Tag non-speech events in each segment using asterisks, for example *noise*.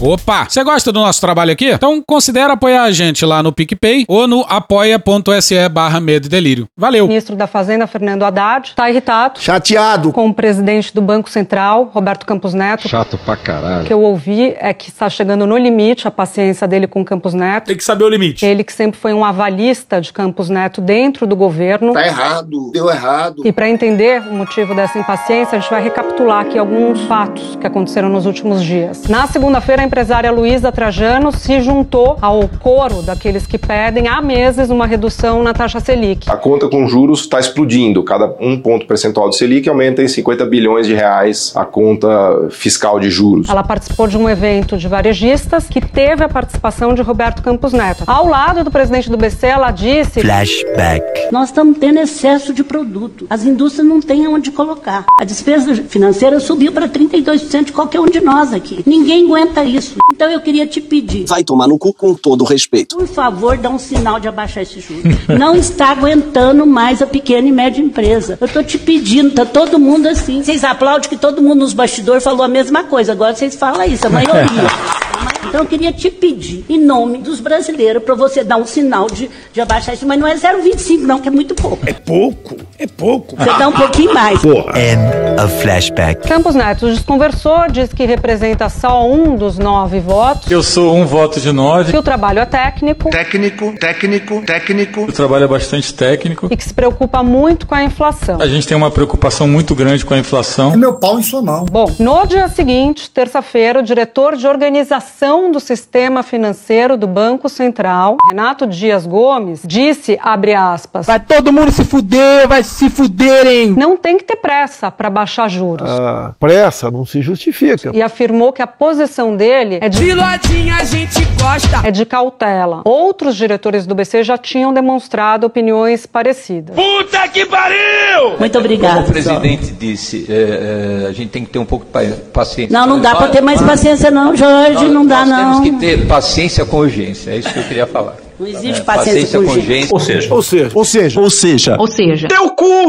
Opa! Você gosta do nosso trabalho aqui? Então considere apoiar a gente lá no PicPay ou no apoia.se barra medo e delírio. Valeu! O ministro da Fazenda, Fernando Haddad, está irritado Chateado. com o presidente do Banco Central, Roberto Campos Neto. Chato pra O caralho. que eu ouvi é que está chegando no limite a paciência dele com Campos Neto. Tem que saber o limite. Ele que sempre foi um avalista de Campos Neto dentro do governo. Tá errado. Deu errado. E para entender o motivo dessa impaciência, a gente vai recapitular aqui alguns fatos que aconteceram nos últimos dias. Na segunda-feira, a empresária Luísa Trajano se juntou ao coro daqueles que pedem há meses uma redução na taxa Selic. A conta com juros está explodindo. Cada um ponto percentual do Selic aumenta em 50 bilhões de reais a conta fiscal de juros. Ela participou de um evento de varejistas que teve a participação de Roberto Campos Neto. Ao lado do presidente do BC, ela disse Flashback. Nós estamos tendo excesso de produto. As indústrias não têm onde colocar. A despesa financeira subiu para 32% de qualquer um de nós aqui. Ninguém aguenta isso. Então eu queria te pedir, Vai tomar no cu com todo respeito. por favor, dá um sinal de abaixar esse juros. Não está aguentando mais a pequena e média empresa. Eu estou te pedindo, tá todo mundo assim. Vocês aplaudem que todo mundo nos bastidores falou a mesma coisa. Agora vocês falam isso, a maioria. *laughs* Então eu queria te pedir, em nome dos brasileiros, para você dar um sinal de, de abaixar isso. Mas não é 0,25 não, que é muito pouco. É pouco. É pouco. Você dá um pouquinho mais. End of flashback. Campos Neto desconversou, diz que representa só um dos nove votos, Eu sou um voto de nove. que o trabalho é técnico Técnico, técnico, técnico. O trabalho é bastante técnico. e que se preocupa muito com a inflação. A gente tem uma preocupação muito grande com a inflação. Meu pau em sua mão. Bom, no dia seguinte, terça-feira, o diretor de organização do sistema financeiro do Banco Central, Renato Dias Gomes, disse, abre aspas, Vai todo mundo se fuder, vai se fuderem. não tem que ter pressa para baixar juros. Ah, pressa não se justifica. E afirmou que a posição dele é de, Pilotinha a gente gosta. é de cautela. Outros diretores do BC já tinham demonstrado opiniões parecidas. Puta que pariu! Muito Como obrigada. o presidente disse, é, é, a gente tem que ter um pouco de pa- paciência. Não, não dá para ter mais paciência não, Jorge, não dá nós não. temos que ter paciência com urgência, é isso que eu queria falar. Não existe É, paciência com urgência. Ou seja, Ou seja, ou seja, Ou seja, Ou seja, teu cu!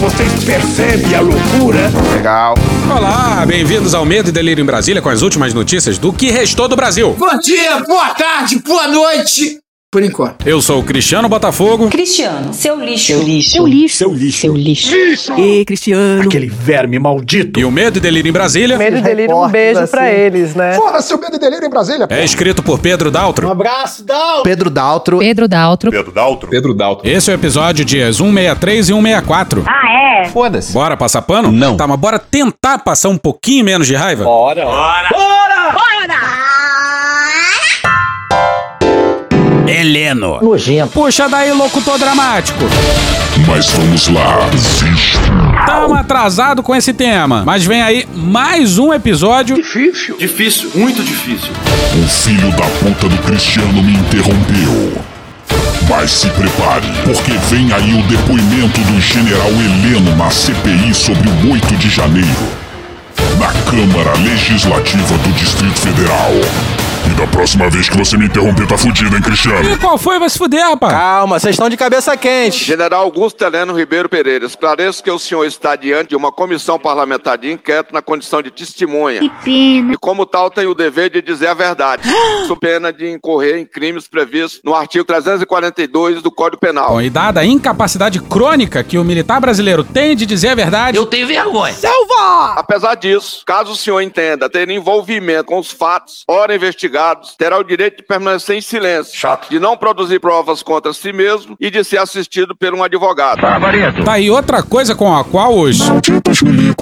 vocês percebem a loucura? Legal. Olá, bem-vindos ao Medo e Delírio em Brasília com as últimas notícias do que restou do Brasil. Bom dia, boa tarde, boa noite. Por enquanto. Eu sou o Cristiano Botafogo. Cristiano, seu lixo. seu lixo. Seu lixo. Seu lixo. E Cristiano. Aquele verme maldito. E o Medo e Delírio em Brasília Medo e delírio, um beijo pra eles, né? Fora seu medo e delírio em Brasília. é escrito por Pedro Daltro. abraço, Dal. Pedro Daltro. Pedro Daltro, Pedro Dalton. Esse é o episódio dias 163 e 164. Ah, é? Foda-se. Bora passar pano? Não. Tá, mas bora tentar passar um pouquinho menos de raiva? Heleno. Nojento. Puxa daí, locutor dramático. Mas vamos lá. Tamo atrasado com esse tema, mas vem aí mais um episódio. Difícil. Difícil, muito difícil. O filho da puta do Cristiano me interrompeu. Mas se prepare, porque vem aí o depoimento do general Heleno na CPI sobre o 8 de janeiro. Na Câmara Legislativa do Distrito Federal. E da próxima vez que você me interromper, tá fudido, hein, Cristiano? E qual foi? Vai se fuder, rapaz. Calma, vocês estão de cabeça quente. General Augusto Heleno Ribeiro Pereira, esclareço que o senhor está diante de uma comissão parlamentar de inquérito na condição de testemunha. E como tal tem o dever de dizer a verdade, *gasps* sob pena de incorrer em crimes previstos no artigo 342 do Código Penal. Bom, e dada a incapacidade crônica que o militar brasileiro tem de dizer a verdade, Eu tenho vergonha. Apesar disso, caso o senhor entenda ter envolvimento com os fatos, ora investigados, terá o direito de permanecer em silêncio, de não produzir provas contra si mesmo e de ser assistido por um advogado. tá aí outra coisa com a qual os tem uma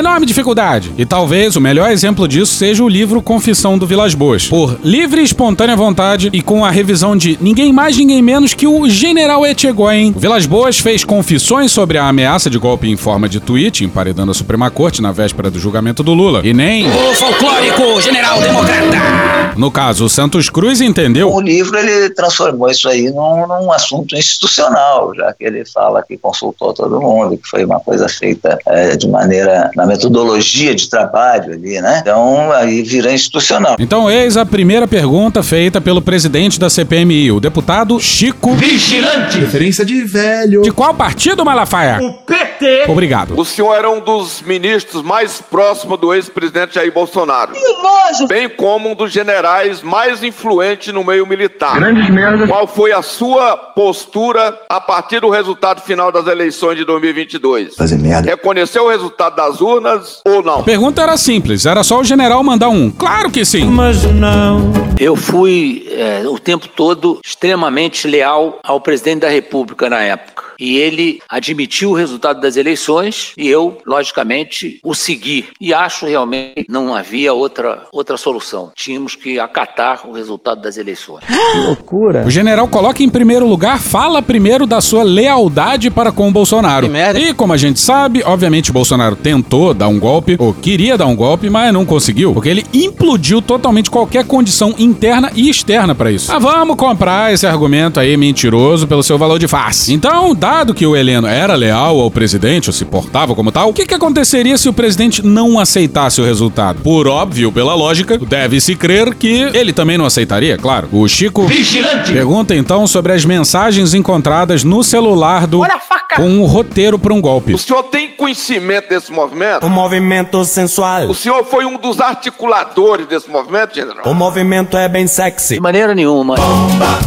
enorme dificuldade. E talvez o melhor exemplo disso seja o livro Confissão do Vilas Boas. Por livre e espontânea vontade e com a revisão de ninguém mais, ninguém menos que o General Etchegóin. O Vilas Boas fez confissões sobre a ameaça de golpe em forma de tweet, emparedando a Suprema Corte na véspera do julgamento do Lula. E nem o folclórico General Democrata. No caso, o Santos Cruz entendeu. O livro ele transformou isso aí num, num assunto institucional, já que ele fala que consultou todo mundo, que foi uma coisa feita é, de maneira na metodologia de trabalho ali, né? Então aí vira institucional. Então, eis a primeira pergunta feita pelo presidente da CPMI, o deputado Chico Vigilante! Referência de velho. De qual partido, Malafaia? O PT! Obrigado. O senhor era um dos ministros mais próximos do ex-presidente Jair Bolsonaro. Que nojo! Bem como um dos generais mais influentes no meio militar. Grandes merdas. Qual foi a sua postura a partir do resultado final das eleições de 2022? Fazer merda. Reconheceu o resultado das urnas ou não? A pergunta era simples, era só o general mandar um. Claro que sim. Mas não. Eu fui é, o tempo todo extremamente leal ao presidente da República na época. E ele admitiu o resultado das eleições e eu, logicamente, o segui. E acho realmente não havia outra, outra solução. Tínhamos que acatar o resultado das eleições. Que loucura. O general coloca em primeiro lugar, fala primeiro da sua lealdade para com o Bolsonaro. Que merda. E como a gente sabe, obviamente Bolsonaro tentou dar um golpe, ou queria dar um golpe, mas não conseguiu, porque ele implodiu totalmente qualquer condição interna e externa para isso. Ah, vamos comprar esse argumento aí mentiroso pelo seu valor de face. Então, dado que o Heleno era leal ao presidente, ou se portava como tal, o que, que aconteceria se o presidente não aceitasse o resultado? Por óbvio, pela lógica, deve-se crer que ele também não aceitaria, claro. O Chico Vigilante! pergunta então sobre as mensagens encontradas no celular do Olha a faca! com um roteiro para um golpe. O senhor tem conhecimento desse movimento? O movimento sensual. O senhor foi um dos articuladores desse movimento, general? O movimento é bem sexy. De maneira nenhuma.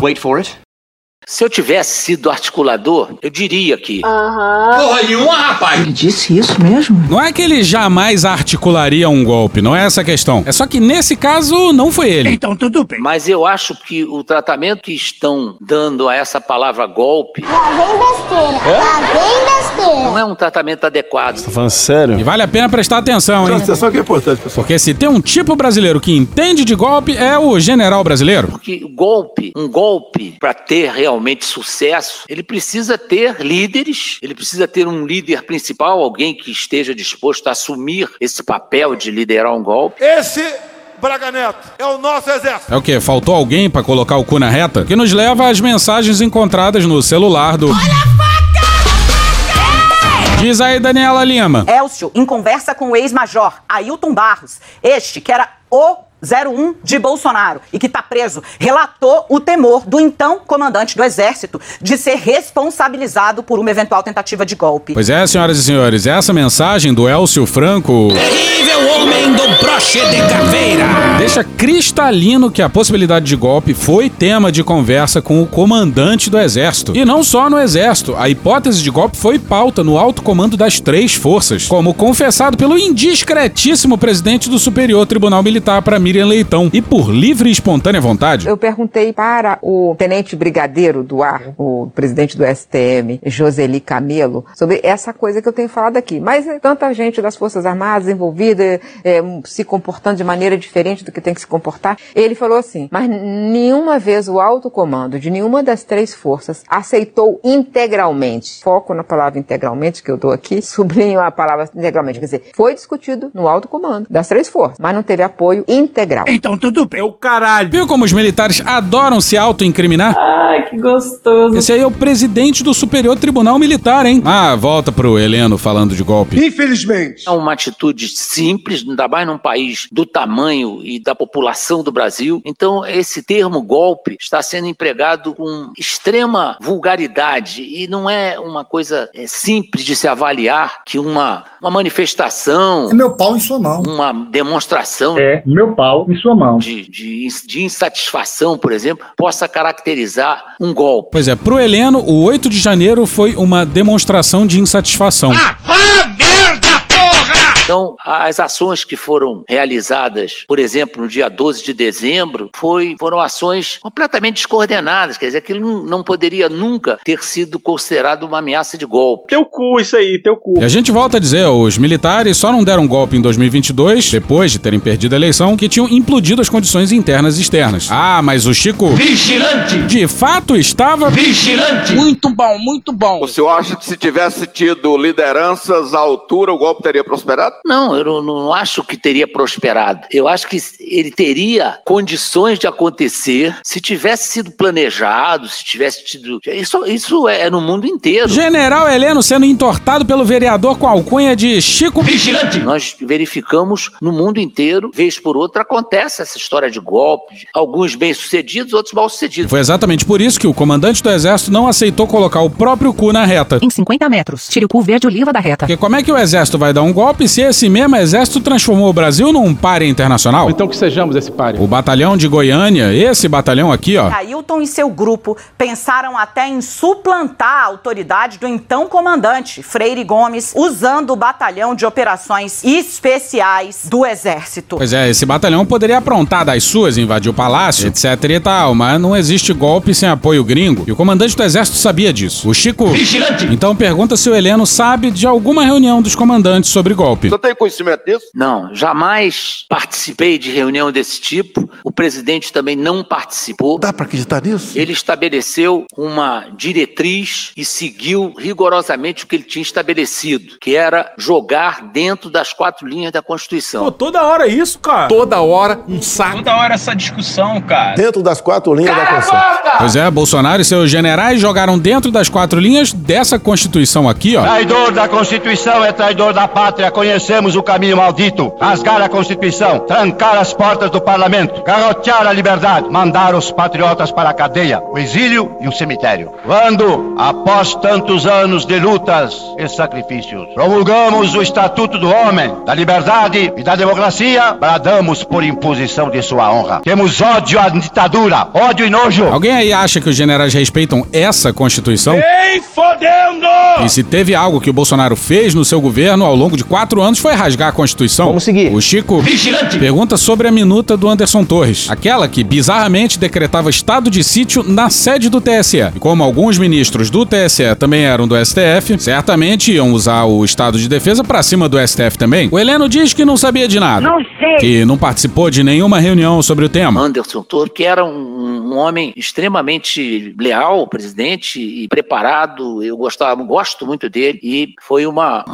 Wait for it. Se eu tivesse sido articulador, eu diria que. Porra nenhuma, rapaz! Ele disse isso mesmo? Não é que ele jamais articularia um golpe, não é essa a questão. É só que nesse caso não foi ele. Então tudo bem. Mas eu acho que o tratamento que estão dando a essa palavra golpe Lá vem besteira. Lá vem besteira. não é um tratamento adequado. Tá falando sério? E vale a pena prestar atenção, hein? Presta atenção que é importante, pessoal. Porque se tem um tipo brasileiro que entende de golpe, é o general brasileiro. Porque golpe, um golpe, para ter realmente sucesso, ele precisa ter líderes, ele precisa ter um líder principal, alguém que esteja disposto a assumir esse papel de liderar um golpe. Esse Braga Neto é o nosso exército. É o quê? Faltou alguém pra colocar o cu na reta? Que nos leva às mensagens encontradas no celular do. Diz aí, Daniela Lima. Elcio, em conversa com o ex-major Ailton Barros, este que era o 01 de Bolsonaro e que está preso, relatou o temor do então comandante do Exército de ser responsabilizado por uma eventual tentativa de golpe. Pois é, senhoras e senhores, essa mensagem do Elcio Franco Terrível homem do broche de caveira. deixa cristalino que a possibilidade de golpe foi tema de conversa com o comandante do Exército. E não só no Exército, a hipótese de golpe foi pauta no alto comando das três forças, como confessado pelo indiscretíssimo presidente do Superior Tribunal Militar para Miriam Leitão, e por livre e espontânea vontade. Eu perguntei para o tenente brigadeiro do ar, o presidente do STM, Joseli Camelo, sobre essa coisa que eu tenho falado aqui. Mas é tanta gente das Forças Armadas envolvida, é, se comportando de maneira diferente do que tem que se comportar. Ele falou assim, mas nenhuma vez o alto comando de nenhuma das três forças aceitou integralmente, foco na palavra integralmente que eu dou aqui, *laughs* sublinho a palavra integralmente, quer dizer, foi discutido no alto comando das três forças, mas não teve apoio integral. Então tudo bem. O caralho. Viu como os militares adoram se auto-incriminar? Ai, que gostoso. Esse aí é o presidente do Superior Tribunal Militar, hein? Ah, volta pro Heleno falando de golpe. Infelizmente. É uma atitude simples, ainda mais num país do tamanho e da população do Brasil. Então, esse termo golpe está sendo empregado com extrema vulgaridade e não é uma coisa é, simples de se avaliar que uma, uma manifestação, É meu pau em sua mão. uma demonstração É meu pau em sua mão. de, de, de insatisfação, por exemplo, possa caracterizar um golpe. Pois é, pro Heleno, o 8 de janeiro foi uma demonstração de insatisfação. Então, as ações que foram realizadas, por exemplo, no dia 12 de dezembro, foi, foram ações completamente descoordenadas. Quer dizer, aquilo não, não poderia nunca ter sido considerado uma ameaça de golpe. Teu cu, isso aí, teu cu. E a gente volta a dizer, os militares só não deram golpe em 2022, depois de terem perdido a eleição, que tinham implodido as condições internas e externas. Ah, mas o Chico... Vigilante. De fato estava... Vigilante. Muito bom, muito bom. O senhor acha que se tivesse tido lideranças à altura, o golpe teria prosperado? Não, eu não, não acho que teria prosperado. Eu acho que ele teria condições de acontecer se tivesse sido planejado, se tivesse tido. Isso, isso é no mundo inteiro. General Heleno sendo entortado pelo vereador com a alcunha de Chico Vigilante. Nós verificamos no mundo inteiro, vez por outra, acontece essa história de golpes. Alguns bem-sucedidos, outros mal-sucedidos. Foi exatamente por isso que o comandante do exército não aceitou colocar o próprio cu na reta. Em 50 metros, tire o cu verde oliva da reta. Porque como é que o exército vai dar um golpe se esse mesmo exército transformou o Brasil num páreo internacional? Então que sejamos esse páreo. O batalhão de Goiânia, esse batalhão aqui, ó. Ailton e seu grupo pensaram até em suplantar a autoridade do então comandante, Freire Gomes, usando o batalhão de operações especiais do Exército. Pois é, esse batalhão poderia aprontar das suas, invadir o palácio, etc e tal, mas não existe golpe sem apoio gringo. E o comandante do exército sabia disso. O Chico. Vigilante. Então pergunta se o Heleno sabe de alguma reunião dos comandantes sobre golpe. Você tem conhecimento disso? Não, jamais participei de reunião desse tipo. O presidente também não participou. Dá pra acreditar nisso? Ele estabeleceu uma diretriz e seguiu rigorosamente o que ele tinha estabelecido, que era jogar dentro das quatro linhas da Constituição. Pô, toda hora isso, cara. Toda hora um saco. Toda hora essa discussão, cara. Dentro das quatro linhas da Constituição. Pois é, Bolsonaro e seus generais jogaram dentro das quatro linhas dessa Constituição aqui, ó. Traidor da Constituição é traidor da pátria. Conhecemos o caminho maldito. Rasgar a Constituição, trancar as portas do parlamento, garrotear a liberdade, mandar os patriotas para a cadeia, o exílio e o cemitério. Quando, após tantos anos de lutas e sacrifícios, promulgamos o Estatuto do Homem, da Liberdade e da Democracia, bradamos por imposição de sua honra. Temos ódio à ditadura, ódio e nojo. Alguém aí acha que os generais respeitam essa Constituição? Ei, fodendo! E se teve algo que o Bolsonaro fez no seu governo ao longo de quatro anos foi rasgar a Constituição. Vamos seguir. O Chico Vigilante. pergunta sobre a minuta do Anderson Torres, aquela que bizarramente decretava estado de sítio na sede do TSE. E como alguns ministros do TSE também eram do STF, certamente iam usar o estado de defesa pra cima do STF também. O Heleno diz que não sabia de nada. Não sei. Que não participou de nenhuma reunião sobre o tema. Anderson Toro, que era um, um homem extremamente leal ao presidente e preparado. Eu gostava, gosto muito dele e foi uma.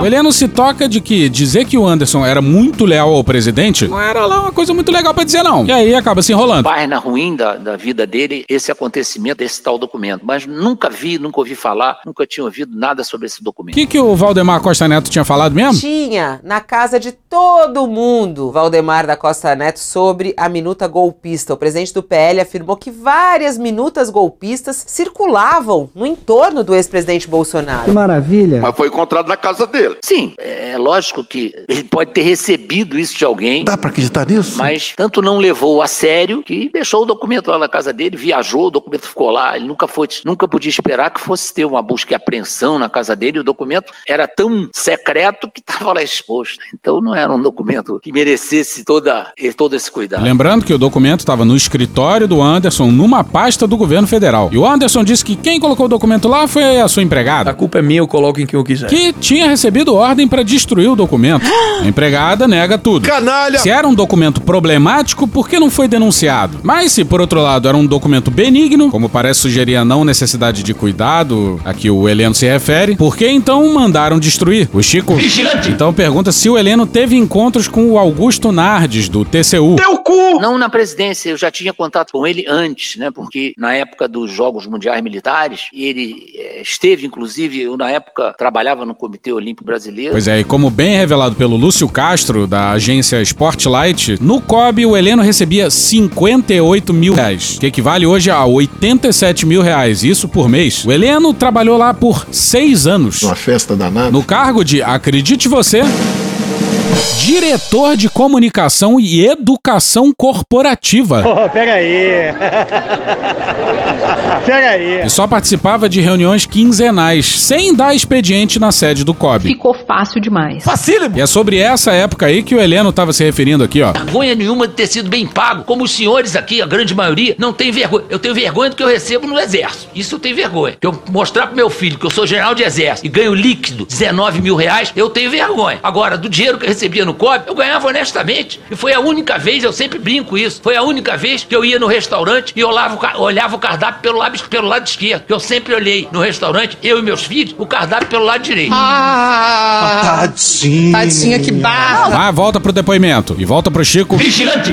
O Heleno se toca de que dizer que o Anderson era muito leal ao presidente não era lá uma coisa muito legal pra dizer, não. E aí acaba se enrolando. página ruim da, da vida dele esse acontecimento, esse tal documento. Mas nunca vi, nunca ouvi falar, nunca tinha ouvido nada sobre esse O documento. que, que o Valdemar Costa Neto tinha falado mesmo? Tinha na casa de todo mundo, Valdemar da Costa Neto, sobre a minuta golpista. O presidente do PL afirmou que várias minutas golpistas circulavam no entorno do ex-presidente Bolsonaro. maravilha. Mas foi na casa dele. Sim, é lógico que ele pode ter recebido isso de alguém. Dá pra acreditar nisso? Mas tanto não levou a sério que deixou o documento lá na casa dele, viajou, o documento ficou lá. Ele nunca foi, nunca podia esperar que fosse ter uma busca e apreensão na casa dele. O documento era tão secreto que estava lá exposto. Então não era um documento que merecesse toda, todo esse cuidado. Lembrando que o documento estava no escritório do Anderson, numa pasta do governo federal. E o Anderson disse que quem colocou o documento lá foi a sua empregada. A culpa é minha, eu coloco em quem eu quiser. Que tinha recebido ordem para destruir o documento. A empregada nega tudo. Canalha! Se era um documento problemático, por que não foi denunciado? Mas se, por outro lado, era um documento benigno, como parece sugerir a não necessidade de cuidado a que o Heleno se refere, por que então mandaram destruir? O Chico Vigilante. então pergunta se o Heleno teve encontros com o Augusto Nardes, do TCU. Teu cu! Não na presidência, eu já tinha contato com ele antes, né? Porque na época dos Jogos Mundiais Militares, ele eh, esteve, inclusive, eu na época trabalhava no Comitê Olímpico Brasileiro. Pois é, e como bem revelado pelo Lúcio Castro, da agência Sportlight, no COB o Heleno recebia 58 mil reais, que equivale hoje a 87 mil reais, isso por mês. O Heleno trabalhou lá por seis anos. Uma festa danada. No cargo de, acredite você, diretor de comunicação e educação corporativa. Oh, pega aí. pega aí. E só participava de reuniões quinzenais, sem dar expediente na sede do COB. Ficou fácil demais. E é sobre essa época aí que o Heleno estava se referindo aqui, ó. Vergonha nenhuma de ter sido bem pago, como os senhores aqui, a grande maioria, não tem vergonha. Eu tenho vergonha do que eu recebo no exército. Isso eu tenho vergonha. Que eu mostrar pro meu filho que eu sou general de exército e ganho líquido 19 mil reais, eu tenho vergonha. Agora, do dinheiro que eu recebi recebia no COB, eu ganhava honestamente. E foi a única vez, eu sempre brinco isso, foi a única vez que eu ia no restaurante e olhava, o olhava o cardápio pelo lado, pelo lado esquerdo. Que eu sempre olhei no restaurante, eu e meus filhos, o cardápio pelo lado direito. Ah, Tadinha. Tadinha, que barra. Ah, volta pro depoimento. E volta pro Chico,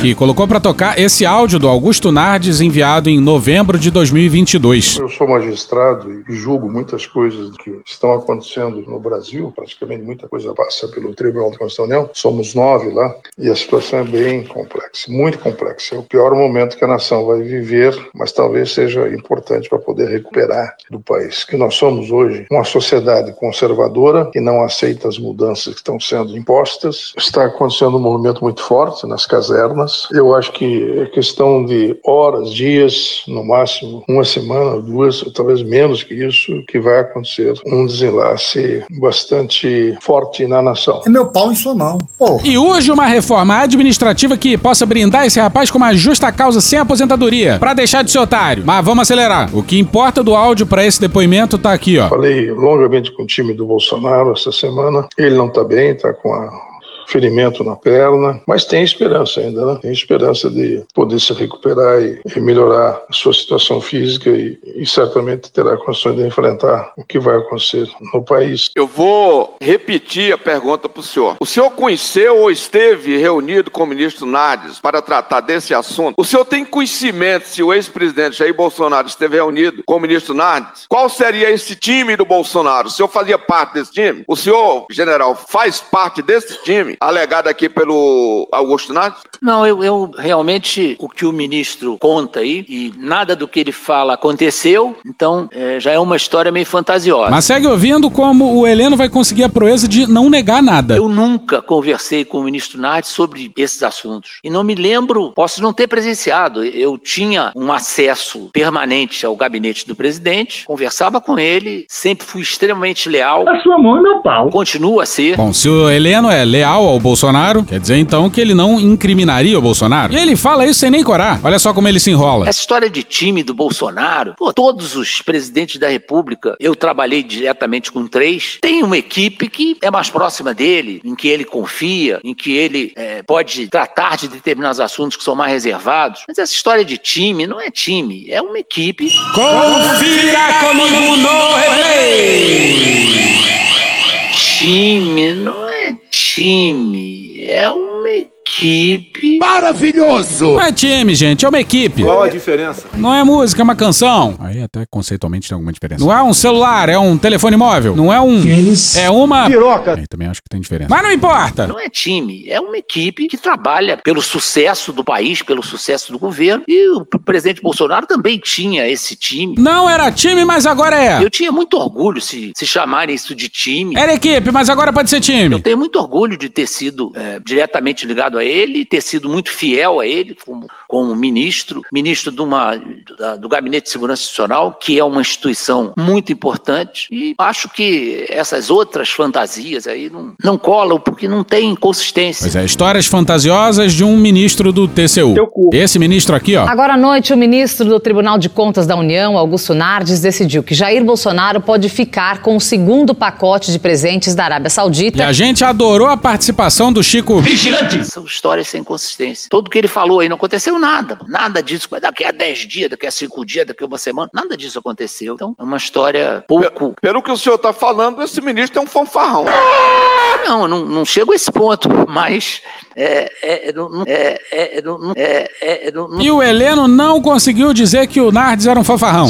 que colocou pra tocar esse áudio do Augusto Nardes enviado em novembro de 2022. Eu sou magistrado e julgo muitas coisas que estão acontecendo no Brasil, praticamente muita coisa passa pelo Tribunal de Somos nove lá e a situação é bem complexa, muito complexa. É o pior momento que a nação vai viver, mas talvez seja importante para poder recuperar do país. Que nós somos hoje uma sociedade conservadora que não aceita as mudanças que estão sendo impostas. Está acontecendo um movimento muito forte nas casernas. Eu acho que é questão de horas, dias, no máximo uma semana, duas, talvez menos que isso, que vai acontecer um desenlace bastante forte na nação. É meu pau em sua mão. Pô. E urge uma reforma administrativa que possa brindar esse rapaz com uma justa causa sem aposentadoria, pra deixar de ser otário. Mas vamos acelerar. O que importa do áudio pra esse depoimento tá aqui, ó. Falei longamente com o time do Bolsonaro essa semana. Ele não está bem, está com a ferimento na perna, mas tem esperança ainda, né? Tem esperança de poder se recuperar e, melhorar a sua situação física e, e certamente terá condições de enfrentar o que vai acontecer no país. Eu vou repetir a pergunta para o senhor. O senhor conheceu ou esteve reunido com o ministro Nardes para tratar desse assunto? O senhor tem conhecimento se o ex-presidente Jair Bolsonaro esteve reunido com o ministro Nardes? Qual seria esse time do Bolsonaro? O senhor fazia parte desse time? O senhor, general, faz parte desse time alegado aqui pelo Augusto Nardes? Não, eu, eu realmente, o que o ministro conta aí, e nada do que ele fala aconteceu, então é, já é uma história meio fantasiosa. Mas segue ouvindo como o Heleno vai conseguir a proeza de não negar nada. Eu nunca conversei com o ministro Nardes sobre esses assuntos. E não me lembro, posso não ter presenciado. Eu tinha um acesso permanente ao gabinete do presidente, conversava com ele, sempre fui extremamente leal. A sua mão é meu pau. Continua a ser. Bom, se o Heleno é leal ao Bolsonaro, quer dizer então que ele não incriminaria o Bolsonaro. E ele fala isso sem nem corar. Olha só como ele se enrola. Essa história de time do Bolsonaro, pô, todos os presidentes da República, eu trabalhei diretamente com três, tem uma equipe que é mais próxima dele, em que ele confia, em que ele é, pode tratar de determinados assuntos que são mais reservados. Mas essa história de time não é time, é uma equipe. Confira comigo no replay. Time não é time, é uma. Maravilhoso! Não é time, gente, é uma equipe. Qual a diferença? Não é música, é uma canção. Aí até conceitualmente tem alguma diferença. Não é um celular, é um telefone móvel. Não é um. É uma. Piroca. Aí também acho que tem diferença. Mas não importa. Não é time, é uma equipe que trabalha pelo sucesso do país, pelo sucesso do governo. E o presidente Bolsonaro também tinha esse time. Não era time, mas agora é. Eu tinha muito orgulho se, se chamarem isso de time. Era equipe, mas agora pode ser time. Eu tenho muito orgulho de ter sido é, diretamente ligado a ele, ter sido muito fiel a ele como, como ministro, ministro de uma, da- do Gabinete de Segurança Institucional, que é uma instituição muito importante. E acho que essas outras fantasias aí não, não colam porque não tem consistência. Pois é, histórias fantasiosas de um ministro do TCU. Esse ministro aqui, ó. Agora à noite, o ministro do Tribunal de Contas da União, Augusto Nardes, decidiu que Jair Bolsonaro pode ficar com o segundo pacote de presentes da Arábia E Saudita. a gente adorou a participação do Chico. São histórias sem consistência. Tudo que ele falou aí não aconteceu nada. Nada disso. Daqui a 10 dias, daqui a 5 dias, daqui a uma semana, nada disso aconteceu. Então, é uma história pouco. Pelo que o senhor está falando, esse ministro é um fanfarrão. Não, não, não chego a esse ponto, mas. É, é, é, é, é, é, E o Heleno não conseguiu dizer que o Nardes era um fanfarrão.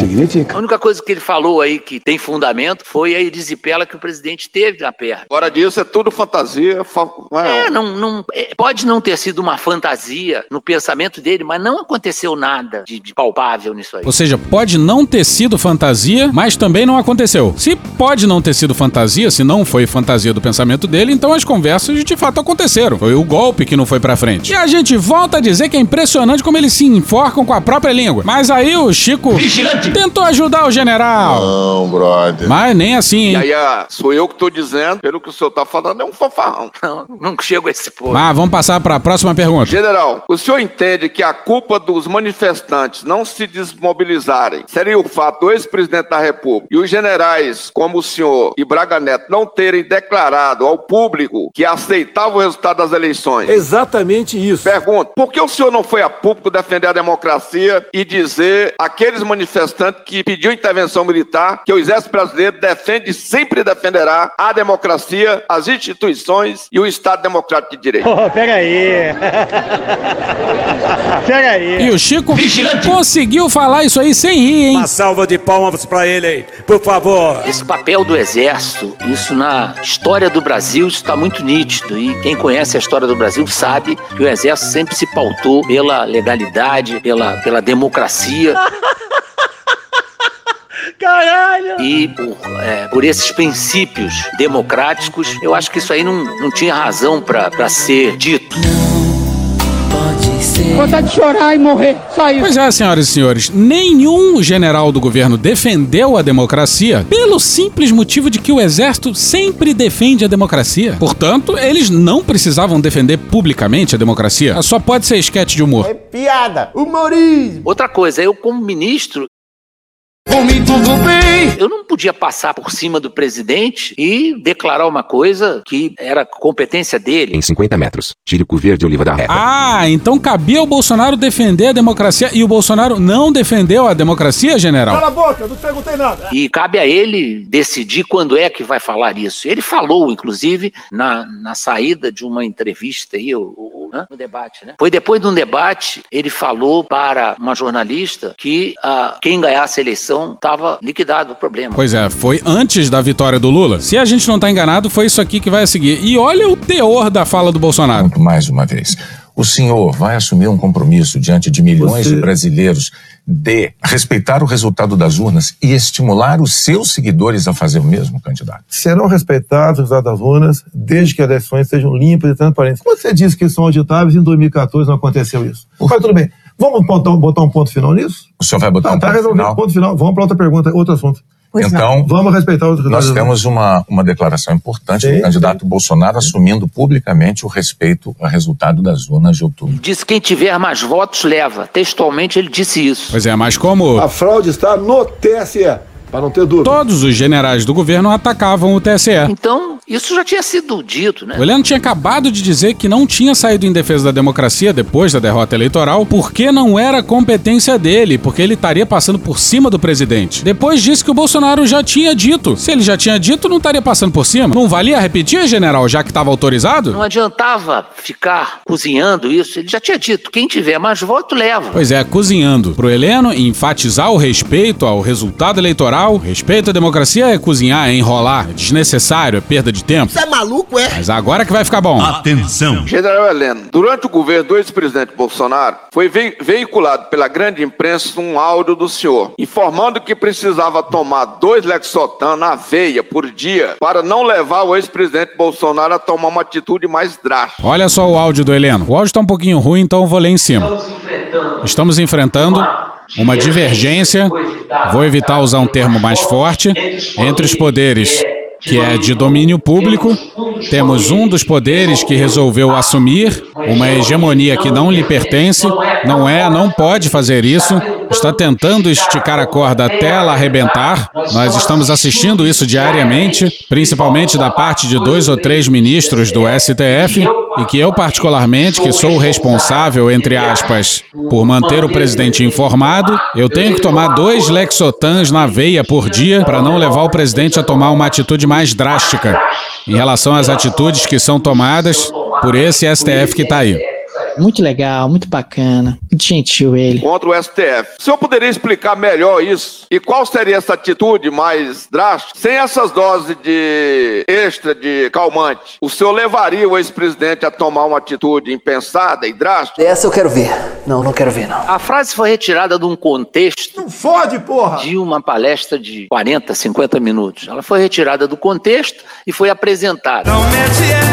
A única coisa que ele falou aí que tem fundamento foi a erisipela que o presidente teve na perna. Fora disso, é tudo fantasia. fa- É, não, não, é, pode não ter sido uma fantasia no pensamento dele, mas não aconteceu nada de, de palpável nisso aí. Ou seja, pode não ter sido fantasia, mas também não aconteceu. Se pode não ter sido fantasia, se não foi fantasia do pensamento dele, então as conversas de fato aconteceram. Foi o golpe que não foi pra frente. E a gente volta a dizer que é impressionante como eles se enforcam com a própria língua. Mas aí o Chico tentou ajudar o general. Não, brother. Mas nem assim, E hein? aí, ah, sou eu que estou dizendo, pelo que o senhor está falando, é um fanfarrão. *laughs* Não, não chego a esse ponto. Mas vamos passar pra próxima pergunta. General, o senhor entende que a culpa dos manifestantes não se desmobilizarem seria o fato do ex-presidente da República e os generais, como o senhor e Braga Neto, não terem declarado ao público que aceitava o resultado das eleições. Exatamente isso. Pergunto, por que o senhor não foi a público defender a democracia e dizer àqueles manifestantes que pediu intervenção militar que o exército brasileiro defende e sempre defenderá a democracia, as instituições e o Estado democrático de direito? Oh, pega aí. *laughs* pega aí. E o Chico conseguiu falar isso aí sem rir, hein? Uma salva de palmas pra ele aí, por favor. Esse papel do exército, isso na história do Brasil está muito nítido. E quem conhece a história do Brasil sabe que o exército sempre se pautou pela legalidade, pela, pela democracia. *laughs* Caralho! E por, é, por esses princípios democráticos, eu acho que isso aí não, não tinha razão para ser dito. Vontade de chorar e morrer. Só isso. Pois é, senhoras e senhores, nenhum general do governo defendeu a democracia pelo simples motivo de que o exército sempre defende a democracia. Portanto, eles não precisavam defender publicamente a democracia. Só pode ser esquete de humor. Piada. Humorismo. Outra coisa, eu como ministro, Comigo tudo bem. eu não podia passar por cima do presidente e declarar uma coisa que era competência dele. Em 50 metros, tire o verde oliva da reta. Ah, então cabia ao Bolsonaro defender a democracia e o Bolsonaro não defendeu a democracia, general? Cala a boca, não perguntei nada. E cabe a ele decidir quando é que vai falar isso. Ele falou, inclusive, na, na saída de uma entrevista aí, o, o- né? no debate, né? Foi depois de um debate, ele falou para uma jornalista que ah, quem ganhasse a eleição estava liquidado o problema. Pois é, foi antes da vitória do Lula. Se a gente não tá enganado, foi isso aqui que vai a seguir. E olha o teor da fala do Bolsonaro. Mais uma vez. O senhor vai assumir um compromisso diante de milhões Você- de brasileiros de respeitar o resultado das urnas e estimular os seus seguidores a fazer o mesmo, candidato? Serão respeitados os resultados das urnas desde que as eleições sejam limpas e transparentes. Você disse que são auditáveis e em 2014 não aconteceu isso. Mas tudo bem. Vamos botar, botar um ponto final nisso? O senhor vai botar Tá, um tá ponto resolvido. final? Ponto final. Vamos para outra pergunta, outro assunto. Então, Vamos respeitar os nós temos uma, uma declaração importante Sim, do candidato Bolsonaro assumindo publicamente o respeito ao resultado das urnas de outubro. Disse quem tiver mais votos leva. Textualmente ele disse isso. Pois é, mas como A fraude está no TSE, para não ter dúvida. todos os generais do governo atacavam o TSE. Então, isso já tinha sido dito, né? O Heleno tinha acabado de dizer que não tinha saído em defesa da democracia depois da derrota eleitoral porque não era competência dele, porque ele estaria passando por cima do presidente. Depois disse que o Bolsonaro já tinha dito. Se ele já tinha dito, não estaria passando por cima. Não valia repetir, general, já que estava autorizado? Não adiantava ficar cozinhando isso. Ele já tinha dito: quem tiver mais voto leva. Pois é, cozinhando. Pro Heleno, enfatizar o respeito ao resultado eleitoral, respeito à democracia é cozinhar, é enrolar, é desnecessário, é perda de tempo. Você é maluco, é? Mas agora que vai ficar bom. Atenção! General Heleno, durante o governo do ex-presidente Bolsonaro, foi vei- veiculado pela grande imprensa um áudio do senhor, informando que precisava tomar dois Lexotan na veia por dia para não levar o ex-presidente Bolsonaro a tomar uma atitude mais drástica. Olha só o áudio do Heleno. O áudio tá um pouquinho ruim, então eu vou ler em cima. Estamos enfrentando uma divergência, vou evitar usar um termo mais forte, entre os poderes que é de domínio público. Temos um dos poderes que resolveu assumir uma hegemonia que não lhe pertence. Não é, não pode fazer isso. Está tentando esticar a corda até ela arrebentar. Nós estamos assistindo isso diariamente, principalmente da parte de dois ou três ministros do STF, e que eu, particularmente, que sou o responsável, entre aspas, por manter o presidente informado, eu tenho que tomar dois Lexotans na veia por dia para não levar o presidente a tomar uma atitude mais drástica em relação às atitudes que são tomadas por esse STF que está aí. Muito legal, muito bacana, muito gentil ele. Contra o STF. O senhor poderia explicar melhor isso? E qual seria essa atitude mais drástica? Sem essas doses de extra de calmante, o senhor levaria o ex-presidente a tomar uma atitude impensada e drástica? Essa eu quero ver. Não, não quero ver, não. A frase foi retirada de um contexto. Não fode, porra! De uma palestra de 40, 50 minutos. Ela foi retirada do contexto e foi apresentada. Não mete essa!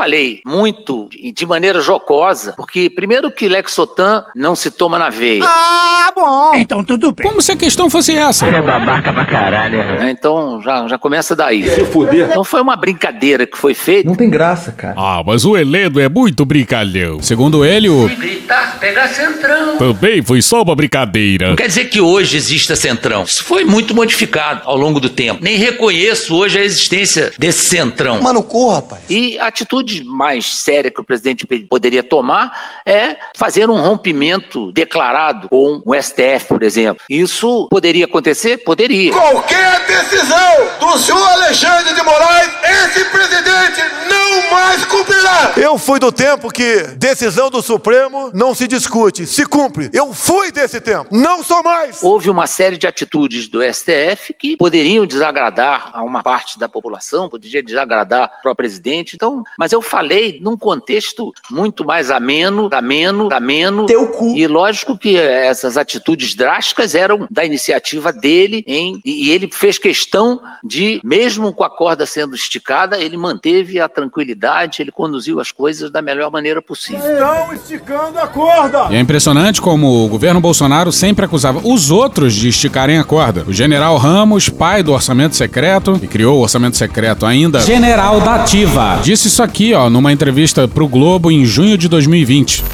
Falei muito e de maneira jocosa, porque primeiro que Lexotan não se toma na veia. Ah, bom. Então tudo bem. Como se a questão fosse essa? É babaca pra caralho. né? Então já, já começa daí. Se fuder. Então foi uma brincadeira que foi feita. Não tem graça, cara. Ah, mas o Heleno é muito brincalhão. Segundo ele, o Gritar, pegar centrão. também foi só uma brincadeira. Não quer dizer que hoje exista centrão. Isso foi muito modificado ao longo do tempo. Nem reconheço hoje a existência desse centrão. Mano, corra, rapaz. E a atitude mais séria que o presidente poderia tomar é fazer um rompimento declarado com o STF, por exemplo. Isso poderia acontecer? Poderia. Qualquer decisão do senhor Alexandre de Moraes, esse presidente não mais cumprirá. Eu fui do tempo que decisão do Supremo não se discute, se cumpre. Eu fui desse tempo, não sou mais. Houve uma série de atitudes do STF que poderiam desagradar a uma parte da população, poderia desagradar para o presidente. Então, mas eu falei num contexto muito mais ameno, ameno, ameno. Teu cu. E lógico que essas atitudes drásticas eram da iniciativa dele, em, e ele fez questão de, mesmo com a corda sendo esticada, ele manteve a tranquilidade, ele conduziu as coisas da melhor maneira possível. Estão esticando a corda. E é impressionante como o governo Bolsonaro sempre acusava os outros de esticarem a corda. O general Ramos, pai do orçamento secreto, e criou o orçamento secreto ainda. General da Ativa. Disse isso aqui, ó, numa entrevista pro Globo em junho de 2020.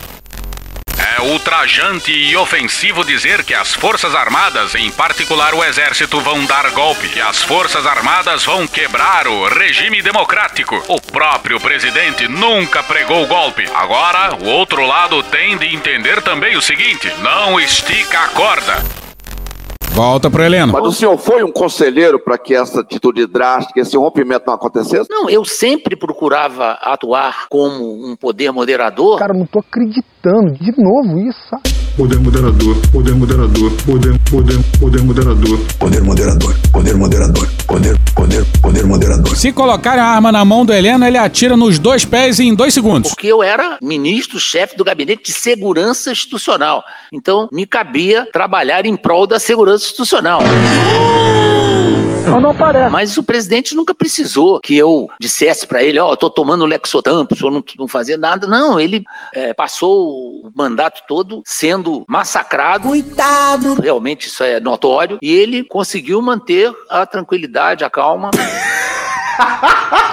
É ultrajante e ofensivo dizer que as Forças Armadas, em particular o Exército, vão dar golpe, que as Forças Armadas vão quebrar o regime democrático. O próprio presidente nunca pregou golpe. Agora, o outro lado tem de entender também o seguinte: não estica a corda. Volta pro Heleno. Mas o senhor foi um conselheiro para que essa atitude drástica, esse rompimento não acontecesse? Não, eu sempre procurava atuar como um poder moderador. Cara, eu não tô acreditando. De novo isso, sabe? Poder moderador, poder moderador, poder, poder, poder moderador. Poder moderador, poder moderador, poder, poder, poder moderador. Se colocarem a arma na mão do Heleno, ele atira nos dois pés em dois segundos. Porque eu era ministro-chefe do gabinete de segurança institucional. Então, me cabia trabalhar em prol da segurança institucional. *gasps* *gasps* Não, não parece. Mas o presidente nunca precisou que eu dissesse para ele, ó, eu tô tomando Lexotan, o senhor não, não fazia nada. Não, ele é, passou o mandato todo sendo massacrado. Coitado. Realmente isso é notório. E ele conseguiu manter a tranquilidade, a calma. *laughs*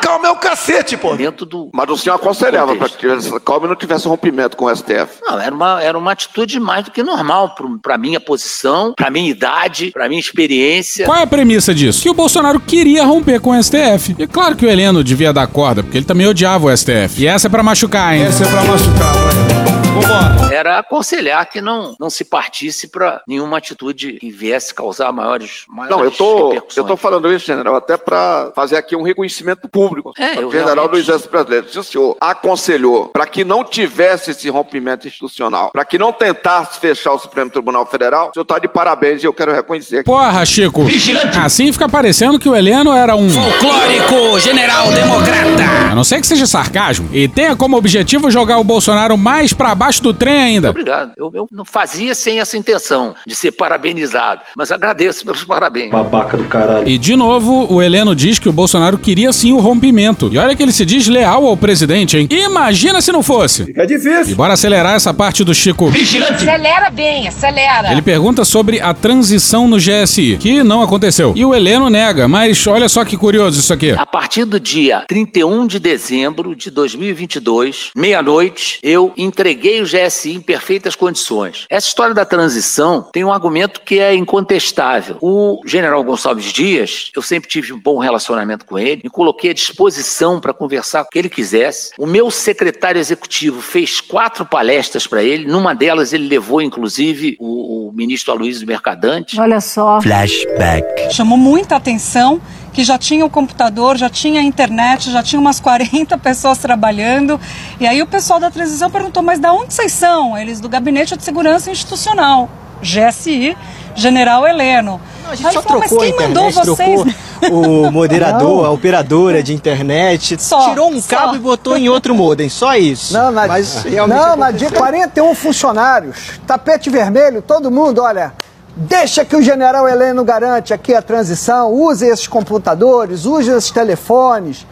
Calma é o cacete, pô. Dentro do. Mas o senhor aconselhava para que tivesse calma e não tivesse rompimento com o STF. Não, era uma, era uma atitude mais do que normal para minha posição, para minha idade, para minha experiência. Qual é a premissa disso? Que o Bolsonaro queria romper com o STF. E claro que o Heleno devia dar corda, porque ele também odiava o STF. E essa é pra machucar, hein? Essa é pra machucar, vai. Vambora. Era aconselhar que não, não se partisse para nenhuma atitude que viesse causar maiores, maiores Não, eu tô, eu tô falando isso, general, até para fazer aqui um reconhecimento público. É, eu o general realmente- do Exército Brasileiro. Se o senhor aconselhou para que não tivesse esse rompimento institucional, para que não tentasse fechar o Supremo Tribunal Federal, o senhor tá de parabéns e eu quero reconhecer. Porra, Chico. Vigilante. Assim fica parecendo que o Heleno era um. Folclórico General Democrata. A não ser que seja sarcasmo. E tenha como objetivo jogar o Bolsonaro mais pra baixo do trem ainda. Obrigado. Eu, eu não fazia sem essa intenção de ser parabenizado, mas agradeço pelos parabéns. Babaca do caralho. E de novo, o Heleno diz que o Bolsonaro queria sim o rompimento. E olha que ele se diz leal ao presidente, hein? Imagina se não fosse. Fica difícil. E bora acelerar essa parte do Chico. Vigilante. Acelera bem, acelera. Ele pergunta sobre a transição no GSI, que não aconteceu. E o Heleno nega, mas olha só que curioso isso aqui. A partir do dia 31 de dezembro de 2022, meia-noite, eu entreguei o GSI em perfeitas condições. Essa história da transição tem um argumento que é incontestável. O general Gonçalves Dias, eu sempre tive um bom relacionamento com ele, me coloquei à disposição para conversar com o que ele quisesse. O meu secretário executivo fez quatro palestras para ele, numa delas ele levou inclusive o, o ministro Aloysio Mercadante. Olha só. Flashback. Chamou muita atenção que já tinha o computador, já tinha a internet, já tinha umas *laughs* 40 pessoas trabalhando. E aí o pessoal da transição perguntou: mas da onde vocês são? Eles do Gabinete de Segurança Institucional, GSI, General Heleno. A gente Aí só falou, trocou mas quem mandou internet, vocês? trocou o *laughs* moderador, a operadora de internet, Só, tirou um só. cabo e botou em outro modem, só isso. Não, na, Mas não, na aconteceu. dia 41 funcionários, tapete vermelho, todo mundo, olha, deixa que o general Heleno garante aqui a transição, use esses computadores, use esses telefones,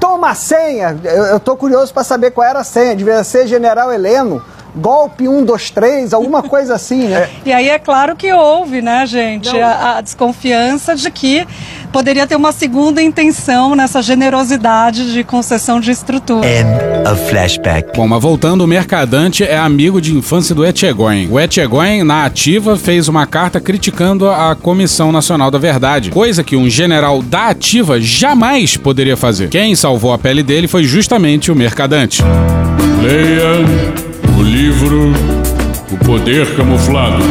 toma uma senha, eu, tô curioso para saber qual era a senha, devia ser General Heleno. Golpe 1, 2, 3, alguma *laughs* coisa assim, né? E aí é claro que houve, né, gente, a, a, desconfiança de que poderia ter uma segunda intenção nessa generosidade de concessão de estrutura. End of flashback. Bom, mas voltando, o Mercadante é amigo de infância do Etchegóin. O Etchegóin, na ativa, fez uma carta criticando a Comissão Nacional da Verdade, coisa que um general da ativa jamais poderia fazer. Quem salvou a pele dele foi justamente o Mercadante. Leia o livro O Poder Camuflado,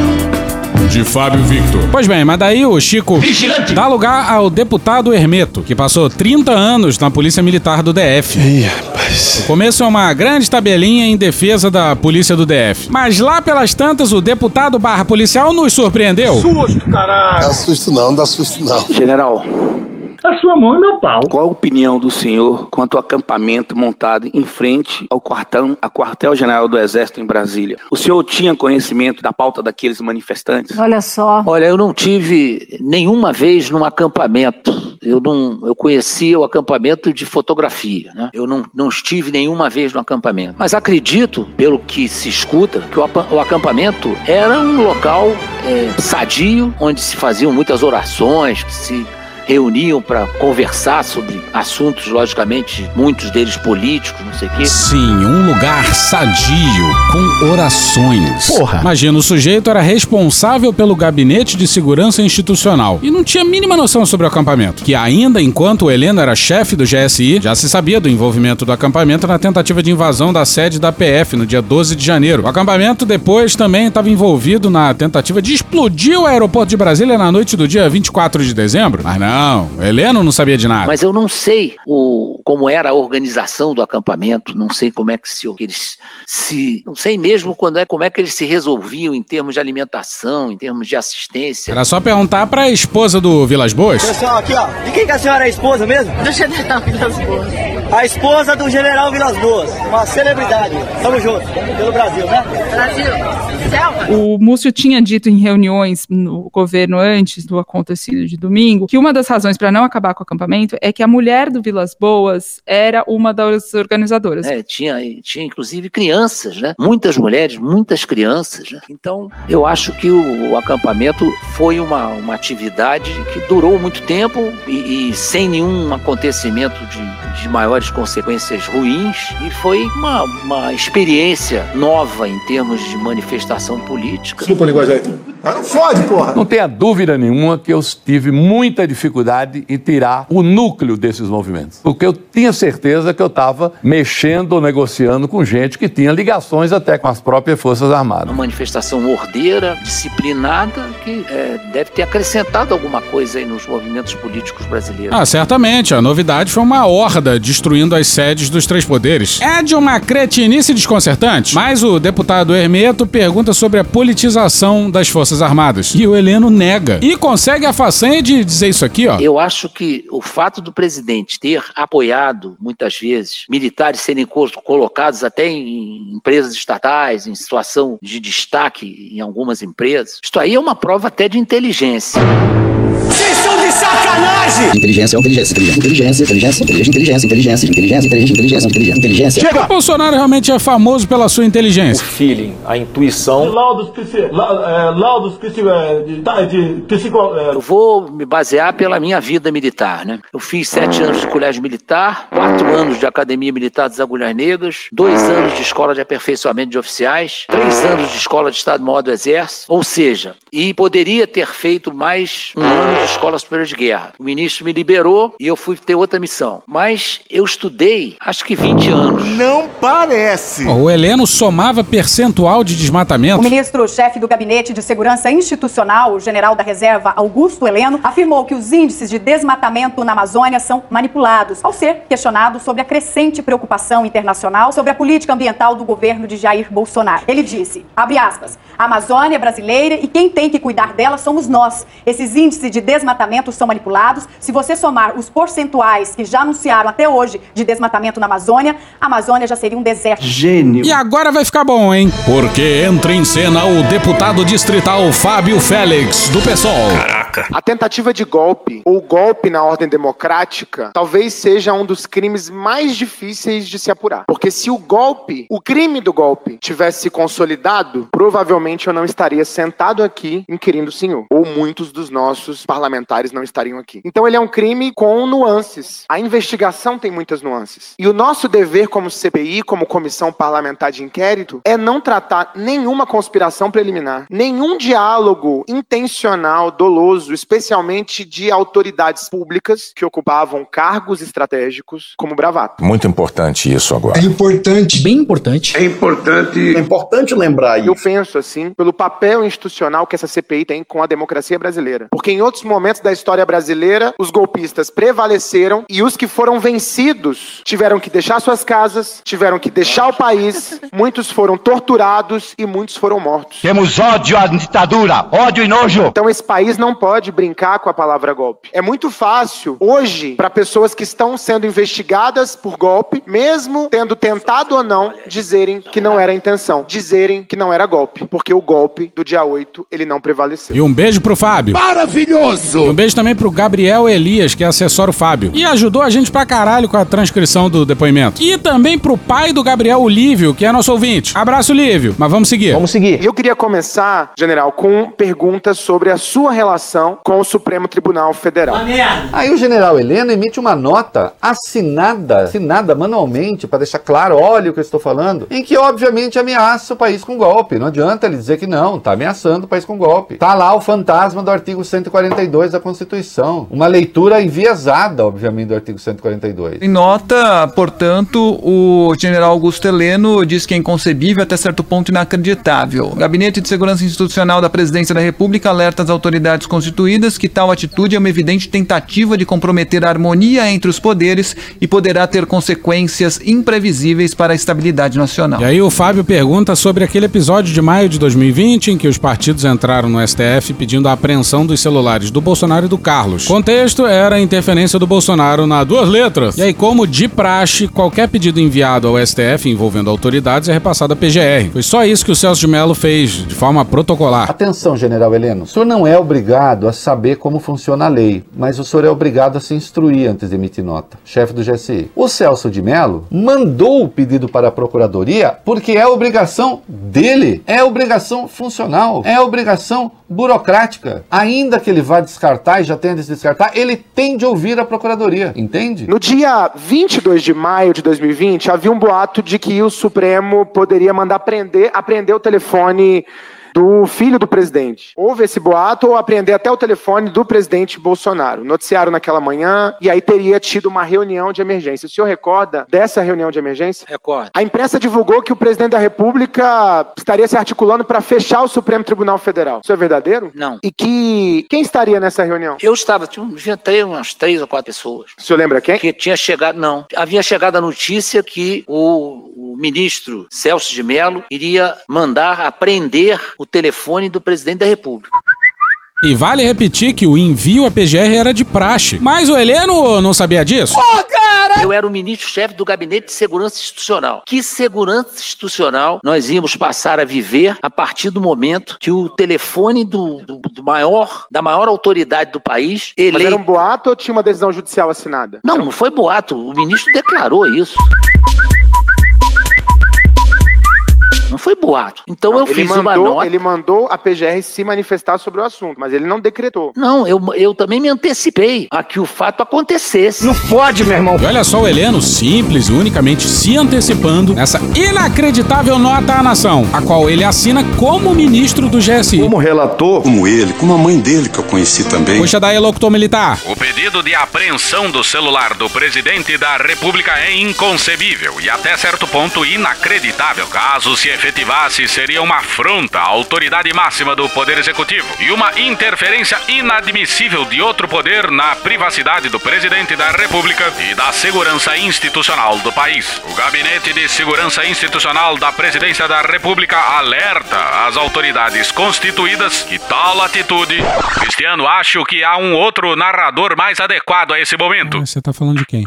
de Fábio Victor. Pois bem, mas daí o Chico Vigilante. dá lugar ao deputado Hermeto, que passou 30 anos na Polícia Militar do DF. Ih, rapaz. O começo é uma grande tabelinha em defesa da Polícia do DF. Mas lá pelas tantas, o deputado barra policial nos surpreendeu. Susto, caralho! Não dá susto não, não dá susto não. General, a sua mão e meu pau. Qual a opinião do senhor quanto ao acampamento montado em frente ao quartão, a quartel-general do Exército em Brasília? O senhor tinha conhecimento da pauta daqueles manifestantes? Olha só. Olha, eu não tive nenhuma vez num acampamento. Eu não, eu conhecia o acampamento de fotografia, né? Eu não, não estive nenhuma vez no acampamento. Mas acredito, pelo que se escuta, que o, o acampamento era um local é, sadio, onde se faziam muitas orações, que se reuniam para conversar sobre assuntos, logicamente, muitos deles políticos, não sei o quê. Sim, um lugar sadio, com orações. Porra! Imagina, o sujeito era responsável pelo gabinete de segurança institucional e não tinha a mínima noção sobre o acampamento. Que ainda enquanto o Heleno era chefe do GSI, já se sabia do envolvimento do acampamento na tentativa de invasão da sede da PF no dia 12 de janeiro. O acampamento depois também estava envolvido na tentativa de explodir o aeroporto de Brasília na noite do dia 24 de dezembro. Mas não, não, Heleno não sabia de nada. Mas eu não sei o, como era a organização do acampamento, não sei como é que se, eles se. Não sei mesmo quando é, como é que eles se resolviam em termos de alimentação, em termos de assistência. Era só perguntar para a esposa do Vilas Boas. Pessoal, aqui ó, de quem que a senhora é a esposa mesmo? Do general Vilas Boas. A esposa do general Vilas Boas, uma celebridade. Tamo junto, pelo Brasil, né? Brasil. O Múcio tinha dito em reuniões no governo antes do acontecido de domingo que uma das razões para não acabar com o acampamento é que a mulher do Vilas Boas era uma das organizadoras. É, tinha, tinha inclusive crianças, né? Muitas mulheres, muitas crianças, né? Então, eu acho que o, o acampamento foi uma, uma atividade que durou muito tempo e, e sem nenhum acontecimento de, de maiores consequências ruins e foi uma, uma experiência nova em termos de manifestação política. Desculpa a linguagem aí. Ah, não fode, porra! Não tenha dúvida nenhuma que eu tive muita dificuldade em tirar o núcleo desses movimentos. Porque eu tinha certeza que eu estava mexendo ou negociando com gente que tinha ligações até com as próprias Forças Armadas. Uma manifestação ordeira, disciplinada, que é, deve ter acrescentado alguma coisa aí nos movimentos políticos brasileiros. Ah, certamente. A novidade foi uma horda destruindo as sedes dos três poderes. É de uma cretinice desconcertante, mas o deputado Hermeto pergunta sobre a politização das Forças Armadas. E o Heleno nega. E consegue a façanha de dizer isso aqui, ó. Eu acho que o fato do presidente ter apoiado, muitas vezes, militares serem colocados até em empresas estatais, em situação de destaque em algumas empresas, isto aí é uma prova até de inteligência. Vocês são! Inteligência, inteligência, inteligência, inteligência, inteligência, inteligência, inteligência, inteligência, inteligência, inteligência, inteligência. Chega! O Bolsonaro realmente é famoso pela sua inteligência. O feeling, a intuição. Laudos, laudos. Eu vou me basear pela minha vida militar, né? Eu fiz sete anos de colégio militar, quatro anos de academia militar das Agulhas Negras, dois anos de escola de aperfeiçoamento de oficiais, três anos de escola de Estado-Maior do Exército, ou seja, e poderia ter feito mais um ano de escola superior de guerra. O ministro me liberou e eu fui ter outra missão. Mas eu estudei acho que 20 anos. Não parece! O Heleno somava percentual de desmatamento. O ministro-chefe do Gabinete de Segurança Institucional, o general da reserva Augusto Heleno, afirmou que os índices de desmatamento na Amazônia são manipulados, ao ser questionado sobre a crescente preocupação internacional sobre a política ambiental do governo de Jair Bolsonaro. Ele disse, abre aspas, a Amazônia é brasileira e quem tem que cuidar dela somos nós. Esses índices de desmatamento são manipulados. Se você somar os percentuais que já anunciaram até hoje de desmatamento na Amazônia, a Amazônia já seria um deserto. Gênio. E agora vai ficar bom, hein? Porque entra em cena o deputado distrital Fábio Félix, do PSOL. Caraca. A tentativa de golpe, ou golpe na ordem democrática, talvez seja um dos crimes mais difíceis de se apurar. Porque se o golpe, o crime do golpe, tivesse se consolidado, provavelmente eu não estaria sentado aqui inquirindo o senhor. Ou muitos dos nossos parlamentares não estariam aqui. Então ele é um crime com nuances. A investigação tem muitas nuances. E o nosso dever como CPI, como Comissão Parlamentar de Inquérito, é não tratar nenhuma conspiração preliminar, nenhum diálogo intencional, doloso, especialmente de autoridades públicas que ocupavam cargos estratégicos como bravata. Muito importante isso agora. É importante. Bem importante. É importante. É importante lembrar isso. Eu penso assim, pelo papel institucional que essa CPI tem com a democracia brasileira. Porque em outros momentos da história brasileira, os golpistas prevaleceram e os que foram vencidos tiveram que deixar suas casas, tiveram que deixar o país, *laughs* muitos foram torturados e muitos foram mortos. Temos ódio à ditadura, ódio e nojo. Então esse país não pode brincar com a palavra golpe. É muito fácil hoje para pessoas que estão sendo investigadas por golpe, mesmo tendo tentado ou não, dizerem que não era a intenção, dizerem que não era golpe, porque o golpe do dia 8 ele não prevaleceu. E um beijo pro Fábio. Maravilhoso! E um beijo também pro Gabriel Elias, que assessora o Fábio. E ajudou a gente pra caralho com a transcrição do depoimento. E também pro pai do Gabriel, o Lívio, que é nosso ouvinte. Abraço, Lívio. Mas vamos seguir. Vamos seguir. Eu queria começar, general, com perguntas sobre a sua relação com o Supremo Tribunal Federal. Aí o general Heleno emite uma nota assinada, assinada manualmente, para deixar claro, olha o que eu estou falando, em que obviamente ameaça o país com golpe. Não adianta ele dizer que não, tá ameaçando o país com golpe. Tá lá o fantasma do artigo 142 da Constituição. Uma leitura enviesada, obviamente, do artigo 142. Em nota, portanto, o general Augusto Heleno diz que é inconcebível até certo ponto inacreditável. O Gabinete de Segurança Institucional da Presidência da República alerta as autoridades constituídas que tal atitude é uma evidente tentativa de comprometer a harmonia entre os poderes e poderá ter consequências imprevisíveis para a estabilidade nacional. E aí o Fábio pergunta sobre aquele episódio de maio de 2020 em que os partidos entraram no STF pedindo a apreensão dos celulares do Bolsonaro e do Carlos. Contexto era a interferência do Bolsonaro na duas letras. E aí, como de praxe, qualquer pedido enviado ao STF envolvendo autoridades é repassado à PGR. Foi só isso que o Celso de Mello fez, de forma protocolar. Atenção, general Heleno. O senhor não é obrigado a saber como funciona a lei, mas o senhor é obrigado a se instruir antes de emitir nota. Chefe do GSI. O Celso de Mello mandou o pedido para a Procuradoria porque é obrigação dele. É obrigação funcional. É obrigação burocrática. Ainda que ele vá descartar e já tenha de descartar, ele tem de ouvir a Procuradoria. Entende? No dia 22 de maio de 2020, havia um boato de que o Supremo poderia mandar prender, apreender o telefone do filho do presidente. Houve esse boato ou apreender até o telefone do presidente Bolsonaro. Noticiaram naquela manhã e aí teria tido uma reunião de emergência. O senhor recorda dessa reunião de emergência? Recordo. A imprensa divulgou que o presidente da República estaria se articulando para fechar o Supremo Tribunal Federal. Isso é verdadeiro? Não. E que quem estaria nessa reunião? Eu estava, tinha, tinha três, umas três ou quatro pessoas. O senhor lembra quem? Que tinha chegado, não. Havia chegado a notícia que o, o ministro Celso de Mello iria mandar apreender o telefone do presidente da República. E vale repetir que o envio à PGR era de praxe. Mas o Heleno não sabia disso? Eu era o ministro-chefe do Gabinete de Segurança Institucional. Que segurança institucional nós íamos passar a viver a partir do momento que o telefone do, do- do maior, da maior autoridade do país, Mas ele era um boato ou tinha uma decisão judicial assinada? Não, não foi boato. O ministro declarou isso. Não foi boato. Então eu ele fiz mandou, uma nota. Ele mandou a PGR se manifestar sobre o assunto, mas ele não decretou. Não, eu, eu também me antecipei a que o fato acontecesse. Não pode, meu irmão. E olha só o Heleno, simples e unicamente se antecipando nessa inacreditável nota à nação, a qual ele assina como ministro do GSI. Como relator, como ele, como a mãe dele que eu conheci também. Puxa daí, locutor militar. O pedido de apreensão do celular do presidente da República é inconcebível e até certo ponto inacreditável. Caso se efetivasse, seria uma afronta à autoridade máxima do Poder Executivo e uma interferência inadmissível de outro poder na privacidade do presidente da República e da segurança institucional do país. O Gabinete de Segurança Institucional da Presidência da República alerta as autoridades constituídas que tal atitude. Cristiano, acho que há um outro narrador mais adequado a esse momento. Você tá falando de quem?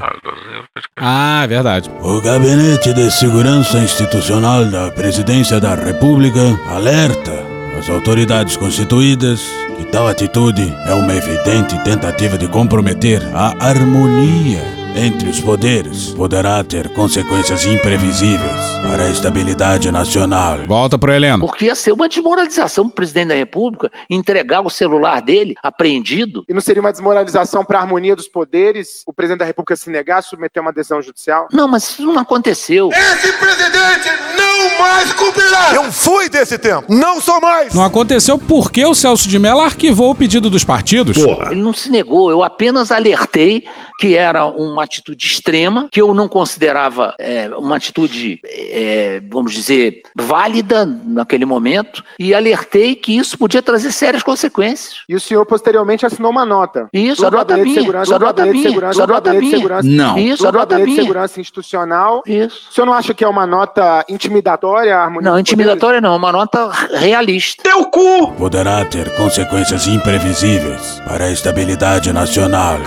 Ah, é verdade. O Gabinete de Segurança Institucional da Presidência da República alerta as autoridades constituídas que Tal atitude é uma evidente tentativa de comprometer a harmonia entre os poderes. Poderá ter consequências imprevisíveis para a estabilidade nacional. Volta pro Heleno. Porque ia ser uma desmoralização pro presidente da República entregar o celular dele apreendido. E não seria uma desmoralização para a harmonia dos poderes o presidente da República se negar a submeter uma decisão judicial? Não, mas isso não aconteceu. Esse presidente não mais cumprirá! Eu fui desse tempo, não sou mais! Não aconteceu porque o Celso de Mello arquivou o pedido dos partidos. Ele não se negou, eu apenas alertei que era uma atitude extrema, que eu não considerava é, uma atitude, é, vamos dizer, válida naquele momento, e alertei que isso podia trazer sérias consequências. E o senhor posteriormente assinou uma nota. Isso, do a nota minha, Segurança, a do nota minha, Segurança, a do nota minha. Não. Isso, do a nota minha. Segurança Institucional. Isso. O senhor não acha que é uma nota intimidatória harmonia Não, intimidatória não, é uma nota realista. Teu cu! Poderá ter consequências imprevisíveis para a estabilidade nacional.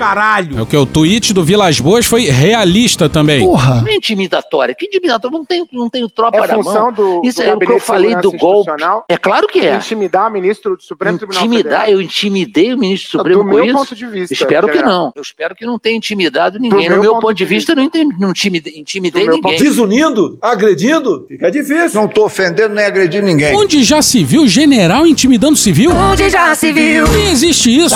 É o que o tweet do Vilas Boas foi realista também. Não é intimidatória. Que intimidatória? Não tenho, não tenho tropa É na função mão. do, Isso do é o que eu falei do golpe. É claro que é. Intimidar ministro do Supremo Tribunal Intimidar, Federal. eu intimidei o ministro Supremo Do com meu isso? ponto de vista, Espero que não. Eu espero que não tenha intimidado ninguém. Do No meu meu ponto de vista, não, intim- não intimidei, intimidei ninguém. Desunindo, agredindo, fica difícil. Não tô ofendendo nem agredindo ninguém. Onde já se viu general intimidando civil? Onde já se viu? Nem existe isso.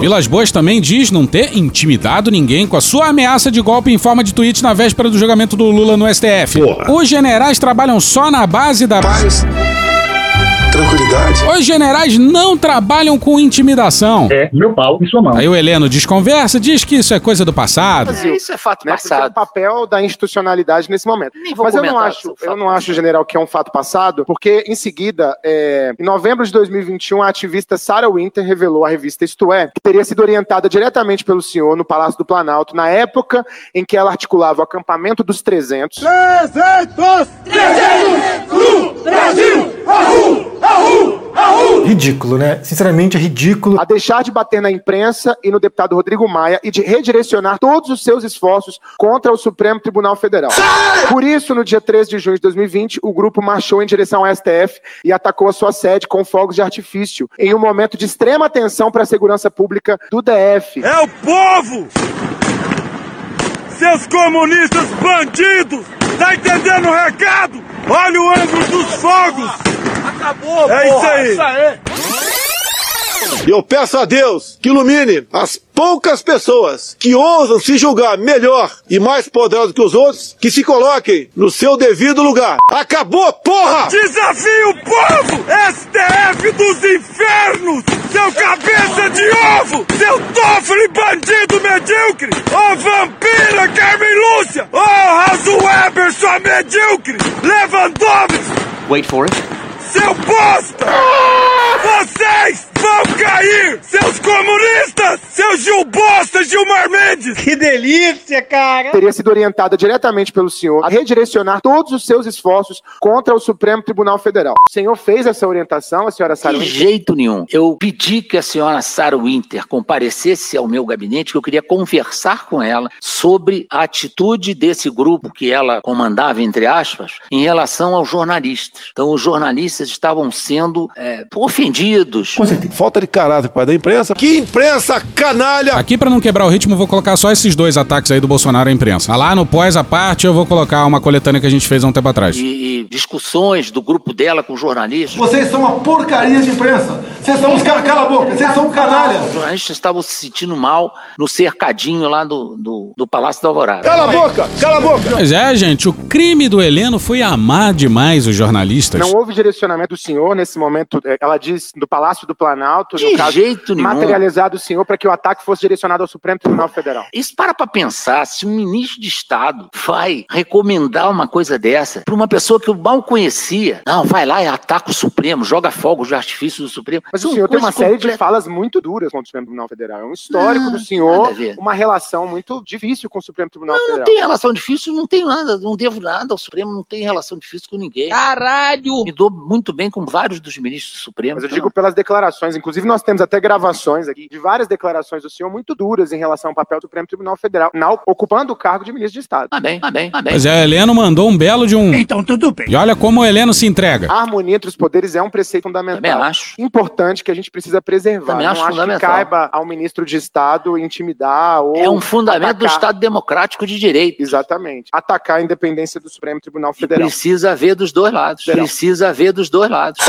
Vilas Boas também diz não ter intimidado ninguém a sua ameaça de golpe em forma de tweet na véspera do julgamento do Lula no STF. Os generais trabalham só na base da. Tranquilidade. Os generais não trabalham com intimidação. É, meu pau em sua mão. Aí o Heleno desconversa, diz que isso é coisa do passado. Mas isso é fato né? Esse é o passado. papel da institucionalidade nesse momento. Mas eu não acho, eu não acho, general, que é um fato passado, porque em seguida, é, em novembro de 2021, a ativista Sarah Winter revelou à revista Isto É que teria sido orientada diretamente pelo senhor no Palácio do Planalto na época em que ela articulava o acampamento dos 300. 300! 300! Brasil! Ridículo, né? Sinceramente, é ridículo. a deixar de bater na imprensa e no deputado Rodrigo Maia e de redirecionar todos os seus esforços contra o Supremo Tribunal Federal. Por isso, no dia 13 de junho de 2020, o grupo marchou em direção ao STF e atacou a sua sede com fogos de artifício, em um momento de extrema atenção para a segurança pública do DF. É o povo! Seus comunistas bandidos! Tá entendendo o recado? Olha o ângulo dos fogos! Acabou, É isso aí! Eu peço a Deus que ilumine as poucas pessoas que ousam se julgar melhor e mais poderosas que os outros, que se coloquem no seu devido lugar. Acabou, porra! Desafio o povo! STF dos infernos! Seu cabeça de ovo! Seu Toffoli bandido medíocre! Ô vampira Carmen Lúcia! Ô Raso Weber, sua medíocre! Lewandowski! Wait for it. Seu bosta! Vocês vão cair! Seus comunistas! Seus Gil Bosta, Gilmar Mendes! Que delícia, cara! Teria sido orientada diretamente pelo senhor a redirecionar todos os seus esforços contra o Supremo Tribunal Federal. O senhor fez essa orientação, a senhora Sarah De jeito nenhum. Eu pedi que a senhora Sarah Winter comparecesse ao meu gabinete, que eu queria conversar com ela sobre a atitude desse grupo que ela comandava, entre aspas, em relação aos jornalistas. Então, os jornalistas estavam sendo é, ofendidos. Falta de caráter pai da imprensa. Que imprensa canalha! Aqui, pra não quebrar o ritmo, vou colocar só esses dois ataques aí do Bolsonaro à imprensa. Ah, Lá no pós a parte, eu vou colocar uma coletânea que a gente fez há um tempo atrás. E, e discussões do grupo dela com jornalistas. Vocês são uma porcaria de imprensa. Vocês são uns caras, cala a boca, vocês são um canalha. Os jornalistas estavam se sentindo mal no cercadinho lá do, do, do Palácio da Alvorada. Cala a boca! Cala a boca! Pois é, gente, o crime do Heleno foi amar demais os jornalistas. Não houve direcionamento do senhor nesse momento, eh, ela diz, do Palácio do Planalto, De no caso, jeito nenhum. materializado o senhor para que o ataque fosse direcionado ao Supremo Tribunal Federal. Isso para pra pensar, se um ministro de Estado vai recomendar uma coisa dessa para uma pessoa que eu mal conhecia, não, vai lá e ataca o Supremo, joga fogos de artifício do Supremo. Mas São o senhor tem uma série de comple- falas muito duras contra o Supremo Tribunal Federal. É um histórico Não, do senhor, uma relação muito difícil com o Supremo Tribunal Não, não Federal. tem relação difícil, não tenho nada, não devo nada ao Supremo, não tem relação difícil com ninguém. Caralho! Me dou muito bem com vários dos ministros do Supremo. Mas eu então- digo pelas declarações, inclusive nós temos até gravações aqui de várias declarações do senhor muito duras em relação ao papel do Supremo Tribunal Federal, ocupando o cargo de ministro de Estado. Ah, bem, ah, bem, ah, bem. Pois é, Heleno mandou um belo de um. Então tudo bem. E olha como o Heleno se entrega. A harmonia entre os poderes é um preceito fundamental. Também acho. Importante que a gente precisa preservar. Também Não acho acho fundamental. que caiba ao ministro de Estado intimidar ou É um fundamento do atacar- Estado Democrático de Direito. Exatamente. Atacar a independência do Supremo Tribunal Federal. Precisa haver dos dois lados. Federal. Precisa haver dos dois lados.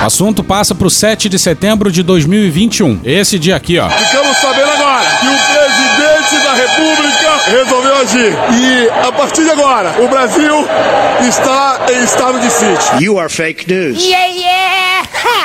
O assunto passa pro 7 de setembro de 2021. Esse dia aqui, ó. Ficamos sabendo agora que o presidente da República resolveu agir. E a partir de agora, o Brasil está em estado de sítio. You are fake news. Yeah, yeah!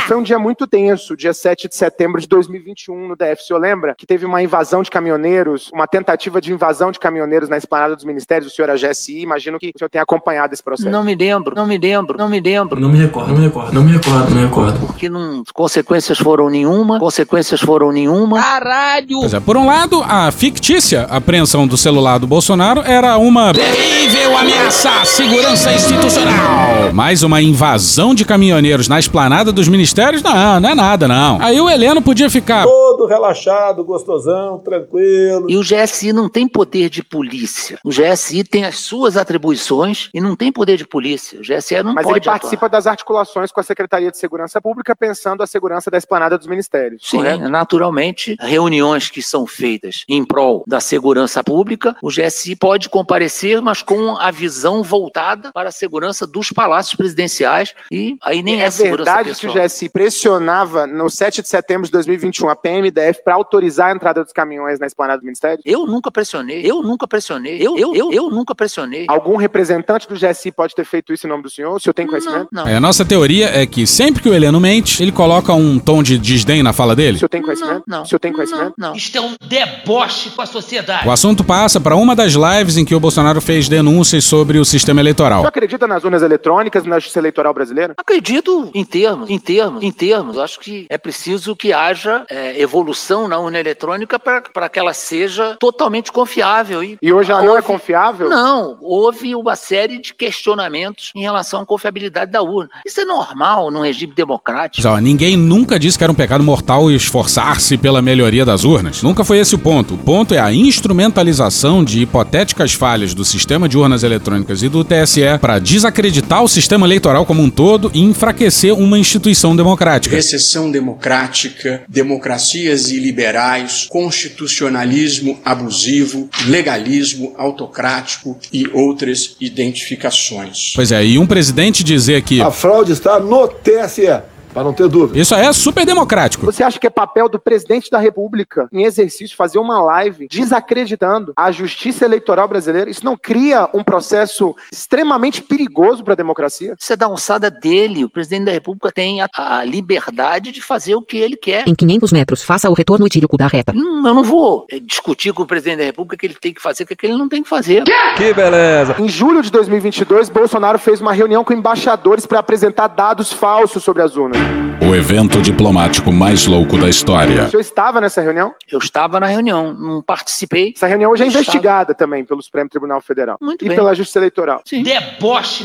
Foi um dia muito tenso, dia 7 de setembro de 2021 no DF. O senhor lembra que teve uma invasão de caminhoneiros, uma tentativa de invasão de caminhoneiros na esplanada dos ministérios? O senhor é GSI, imagino que o senhor tenha acompanhado esse processo. Não me lembro, não me lembro, não me lembro. Não me recordo, não me recordo, não me recordo, não me recordo. Que não consequências foram nenhuma, consequências foram nenhuma. Caralho! Pois é, por um lado, a fictícia apreensão do celular do Bolsonaro era uma terrível ameaça à segurança institucional. Mas uma invasão de caminhoneiros na esplanada dos ministérios, não, não é nada, não. Aí o Heleno podia ficar. Todo relaxado, gostosão, tranquilo. E o GSI não tem poder de polícia. O GSI tem as suas atribuições e não tem poder de polícia. O GSI não Mas pode ele participa das articulações com a Secretaria de Segurança Pública, pensando a segurança da esplanada dos ministérios. Sim, correto? naturalmente, reuniões que são feitas em prol da segurança pública, o GSI pode comparecer, mas com a visão voltada para a segurança dos palácios presidenciais e aí nem é, É segurança verdade que o GSI pressionava no 7 de setembro de 2021 a PMDF para autorizar a entrada dos caminhões na esplanada do Ministério? Eu nunca pressionei, eu nunca pressionei, eu, eu, eu, eu nunca pressionei. Algum representante do GSI pode ter feito isso em nome do senhor? O senhor tem conhecimento? Não. Aí a nossa teoria é que sempre que o Heleno mente, ele coloca um tom de desdém na fala dele. O senhor tem conhecimento? Não. O senhor tem conhecimento? Não. Isto é um deboche com a sociedade. O assunto passa para uma das lives em que o Bolsonaro fez denúncias sobre o sistema O eleitoral. senhor acredita nas urnas eletrônicas, na justiça eleitoral brasileira? Acredito em termos, em termos, em termos. Acho que é preciso que haja é, evolução na urna eletrônica para que ela seja totalmente confiável. E, E hoje ela não é houve- confiável? Não, houve uma série de questionamentos em relação à confiabilidade da urna. Isso é normal num regime democrático. Mas, ó, ninguém nunca disse que era um pecado mortal esforçar-se pela melhoria das urnas. Nunca foi esse o ponto. O ponto é a instrumentalização de hipotéticas falhas do sistema de urnas eletrônicas e do TSE para desacreditar o sistema eleitoral como um todo e enfraquecer uma instituição democrática. Recessão democrática, democracias iliberais, constitucionalismo abusivo, legalismo autocrático e outras identificações. Pois é, e um presidente dizer que A fraude está no TSE, para não ter dúvida. isso aí é super democrático. Você acha que é papel do presidente da República, em exercício, fazer uma live desacreditando a justiça eleitoral brasileira? Isso não cria um processo extremamente perigoso para a democracia? Isso é da alçada dele. O presidente da República tem a, a liberdade de fazer o que ele quer. Em 500 metros, faça o retorno e tire o cu da reta. Hum, eu não vou eh, discutir com o presidente da República o que ele tem que fazer, o que ele não tem que fazer. Que beleza! Em julho de 2022, Bolsonaro fez uma reunião com embaixadores para apresentar dados falsos sobre as urnas. O evento diplomático mais louco da O história. senhor estava nessa reunião? Eu estava na reunião, não participei. Essa reunião hoje é Estava. investigada também pelo Supremo Tribunal Federal Muito e bem. pela Justiça Eleitoral. Deboche.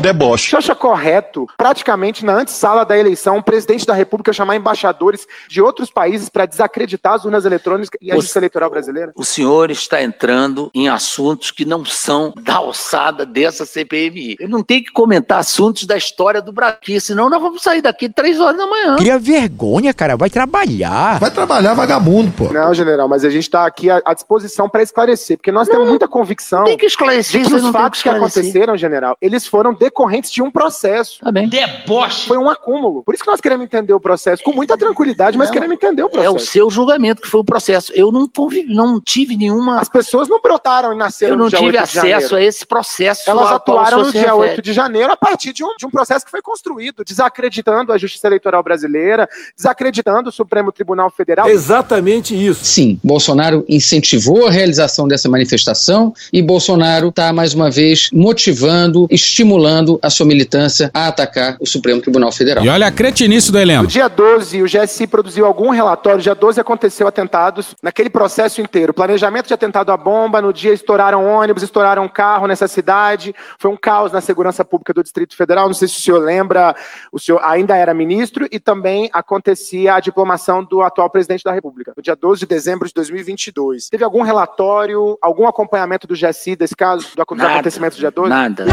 Deboche. O senhor acha correto, praticamente na antessala da eleição, o presidente da República chamar embaixadores de outros países para desacreditar as urnas eletrônicas e a O- Justiça Eleitoral brasileira? O senhor está entrando em assuntos que não são da alçada dessa CPMI. Ele não tem que comentar assuntos da história do Brasil, senão nós vamos sair daqui três horas da manhã. Cria vergonha, cara. Vai trabalhar. Vai trabalhar vagabundo, pô. Não, general, mas a gente está aqui à, à disposição para esclarecer, porque nós temos muita convicção Tem que esclarecer, que os não fatos que que aconteceram, general, eles foram decorrentes de um processo. Tá bem. Deboche. Foi um acúmulo. Por isso que nós queremos entender o processo com muita tranquilidade, mas Não. queremos entender o É processo. o seu julgamento que foi o processo. Eu não convivi, não tive nenhuma. As pessoas não brotaram e nasceram Eu não no dia tive 8 de janeiro. acesso a esse processo. Elas atuaram no dia refere. 8 de janeiro a partir de um, de um processo que foi construído, desacreditando a Justiça Eleitoral Brasileira, desacreditando o Supremo Tribunal Federal. Exatamente isso. Sim, Bolsonaro incentivou a realização dessa manifestação e Bolsonaro está, mais uma vez, motivando, estimulando a sua militância a atacar o Supremo Tribunal Federal. E olha a cretinice do No Heleno. dia 12, o GSI produziu algum relatório. Dia 12 aconteceu atentados naquele processo inteiro. Planejamento de atentado à bomba. No dia estouraram ônibus, estouraram um carro nessa cidade. Foi um caos na segurança pública do Distrito Federal. Não sei se o senhor lembra. O senhor ainda era era ministro e também acontecia a diplomação do atual presidente da República, no dia 12 de dezembro de 2022. Teve algum relatório, algum acompanhamento do GSI desse caso, do, acontecimento do dia 12? Nada.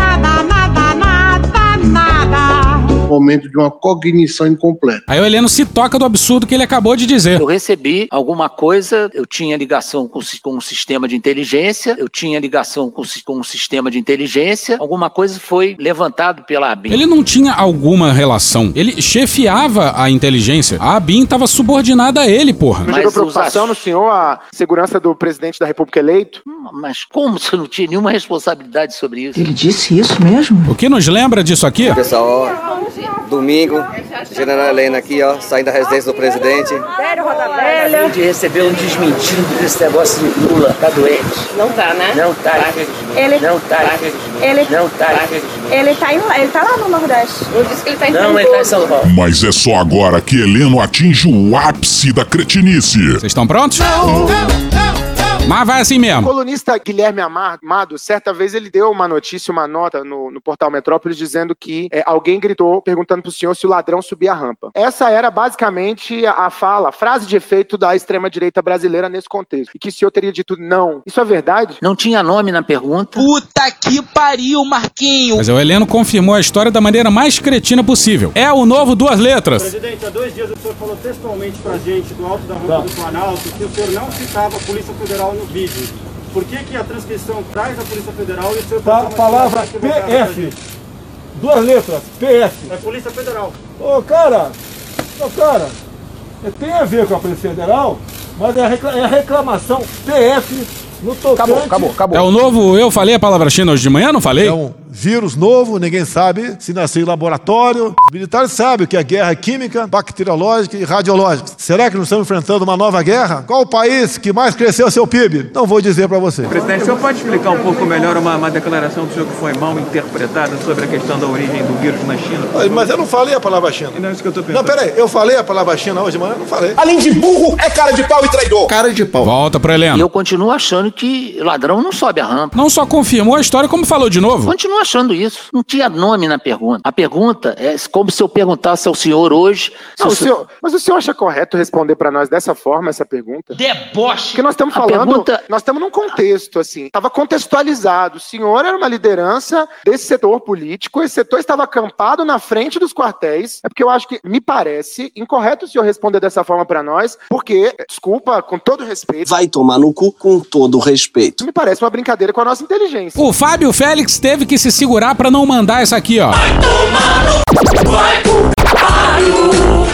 Momento de uma cognição incompleta. Aí o Heleno se toca do absurdo que ele acabou de dizer. Eu recebi alguma coisa, eu tinha ligação com, com um sistema de inteligência, eu tinha ligação com, com um sistema de inteligência, alguma coisa foi levantado pela ABIN. Ele não tinha alguma relação. Ele chefiava a inteligência. A ABIN estava subordinada a ele, porra. Não gerou preocupação no senhor a segurança do presidente da República eleito? Mas como você não tinha nenhuma responsabilidade sobre isso? Ele disse isso mesmo? O que nos lembra disso aqui? Pessoal, domingo, General Helena aqui, ó, saindo da residência do presidente. Acabei de receber um desmentido desse negócio de Lula. Tá doente? Não tá, né? Não tá. Ele- Não tá. Ele- Não tá. Ele tá, em, ele tá lá no Nordeste. Eu disse que ele tá em Não, ele tá em São Paulo. Mas é só agora que Heleno atinge o ápice da cretinice. Vocês estão prontos? Mas vai assim O mesmo. colunista Guilherme Amar- Amado, certa vez ele deu uma notícia, uma nota no, no portal Metrópolis dizendo que é, alguém gritou perguntando pro senhor se o ladrão subia a rampa. Essa era basicamente a, fala, a frase de efeito da extrema-direita brasileira nesse contexto. E que o senhor teria dito não. Isso é verdade? Não tinha nome na pergunta. Puta que pariu, Marquinho. Mas o Heleno confirmou a história da maneira mais cretina possível. É o novo duas letras. Presidente, há dois dias o senhor falou textualmente pra gente do alto da rampa do Planalto que o senhor não citava a Polícia Federal no vídeo. Por que, que a transcrição traz a Polícia Federal e o senhor Tá, palavra PF. Duas letras, PF. É Polícia Federal. Ô, cara, ô, cara, é, tem a ver com a Polícia Federal, mas é a, é a reclamação PF no tocante... Acabou, acabou, É o novo Eu Falei a Palavra China hoje de manhã, não falei? É um vírus novo, ninguém sabe se nasceu em laboratório. Os militares sabem o que é guerra química, bacteriológica e radiológica. Será que nós estamos enfrentando uma nova guerra? Qual o país que mais cresceu seu PIB? Não vou dizer para você. Presidente, o senhor pode explicar um pouco melhor uma, uma declaração do senhor que foi mal interpretada sobre a questão da origem do vírus na China? Mas eu não falei a palavra China. Não é isso que eu tô Não, pensando. peraí, eu falei a palavra China hoje de manhã? Não falei. Além de burro, é cara de pau e traidor. Cara de pau. Volta pro E Heleno. eu continuo achando que ladrão não sobe a rampa. Não só confirmou a história, como falou de novo. Continuo achando isso. Não tinha nome na pergunta. A pergunta é como se eu perguntasse ao senhor hoje. se Não, o senhor- mas o senhor acha correto responder para nós dessa forma essa pergunta? Deboche. Porque nós estamos A falando, pergunta- nós estamos num contexto assim, estava contextualizado. O senhor era uma liderança desse setor político, esse setor estava acampado na frente dos quartéis. É porque eu acho que me parece incorreto o senhor responder dessa forma para nós, porque, desculpa, com todo respeito, Vai tomar no cu com todo respeito. me parece uma brincadeira com a nossa inteligência. O Fábio Félix teve que se segurar pra não mandar essa aqui, ó.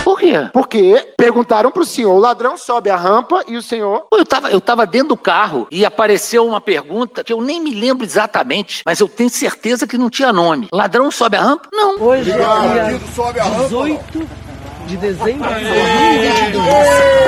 Por quê? Porque perguntaram pro senhor, o ladrão sobe a rampa e o senhor Eu tava, eu tava dentro do carro e apareceu uma pergunta que eu nem me lembro exatamente, mas eu tenho certeza que não tinha nome. Ladrão sobe a rampa? Não. Hoje é dia sobe a rampa. 18 de dezembro de 2022.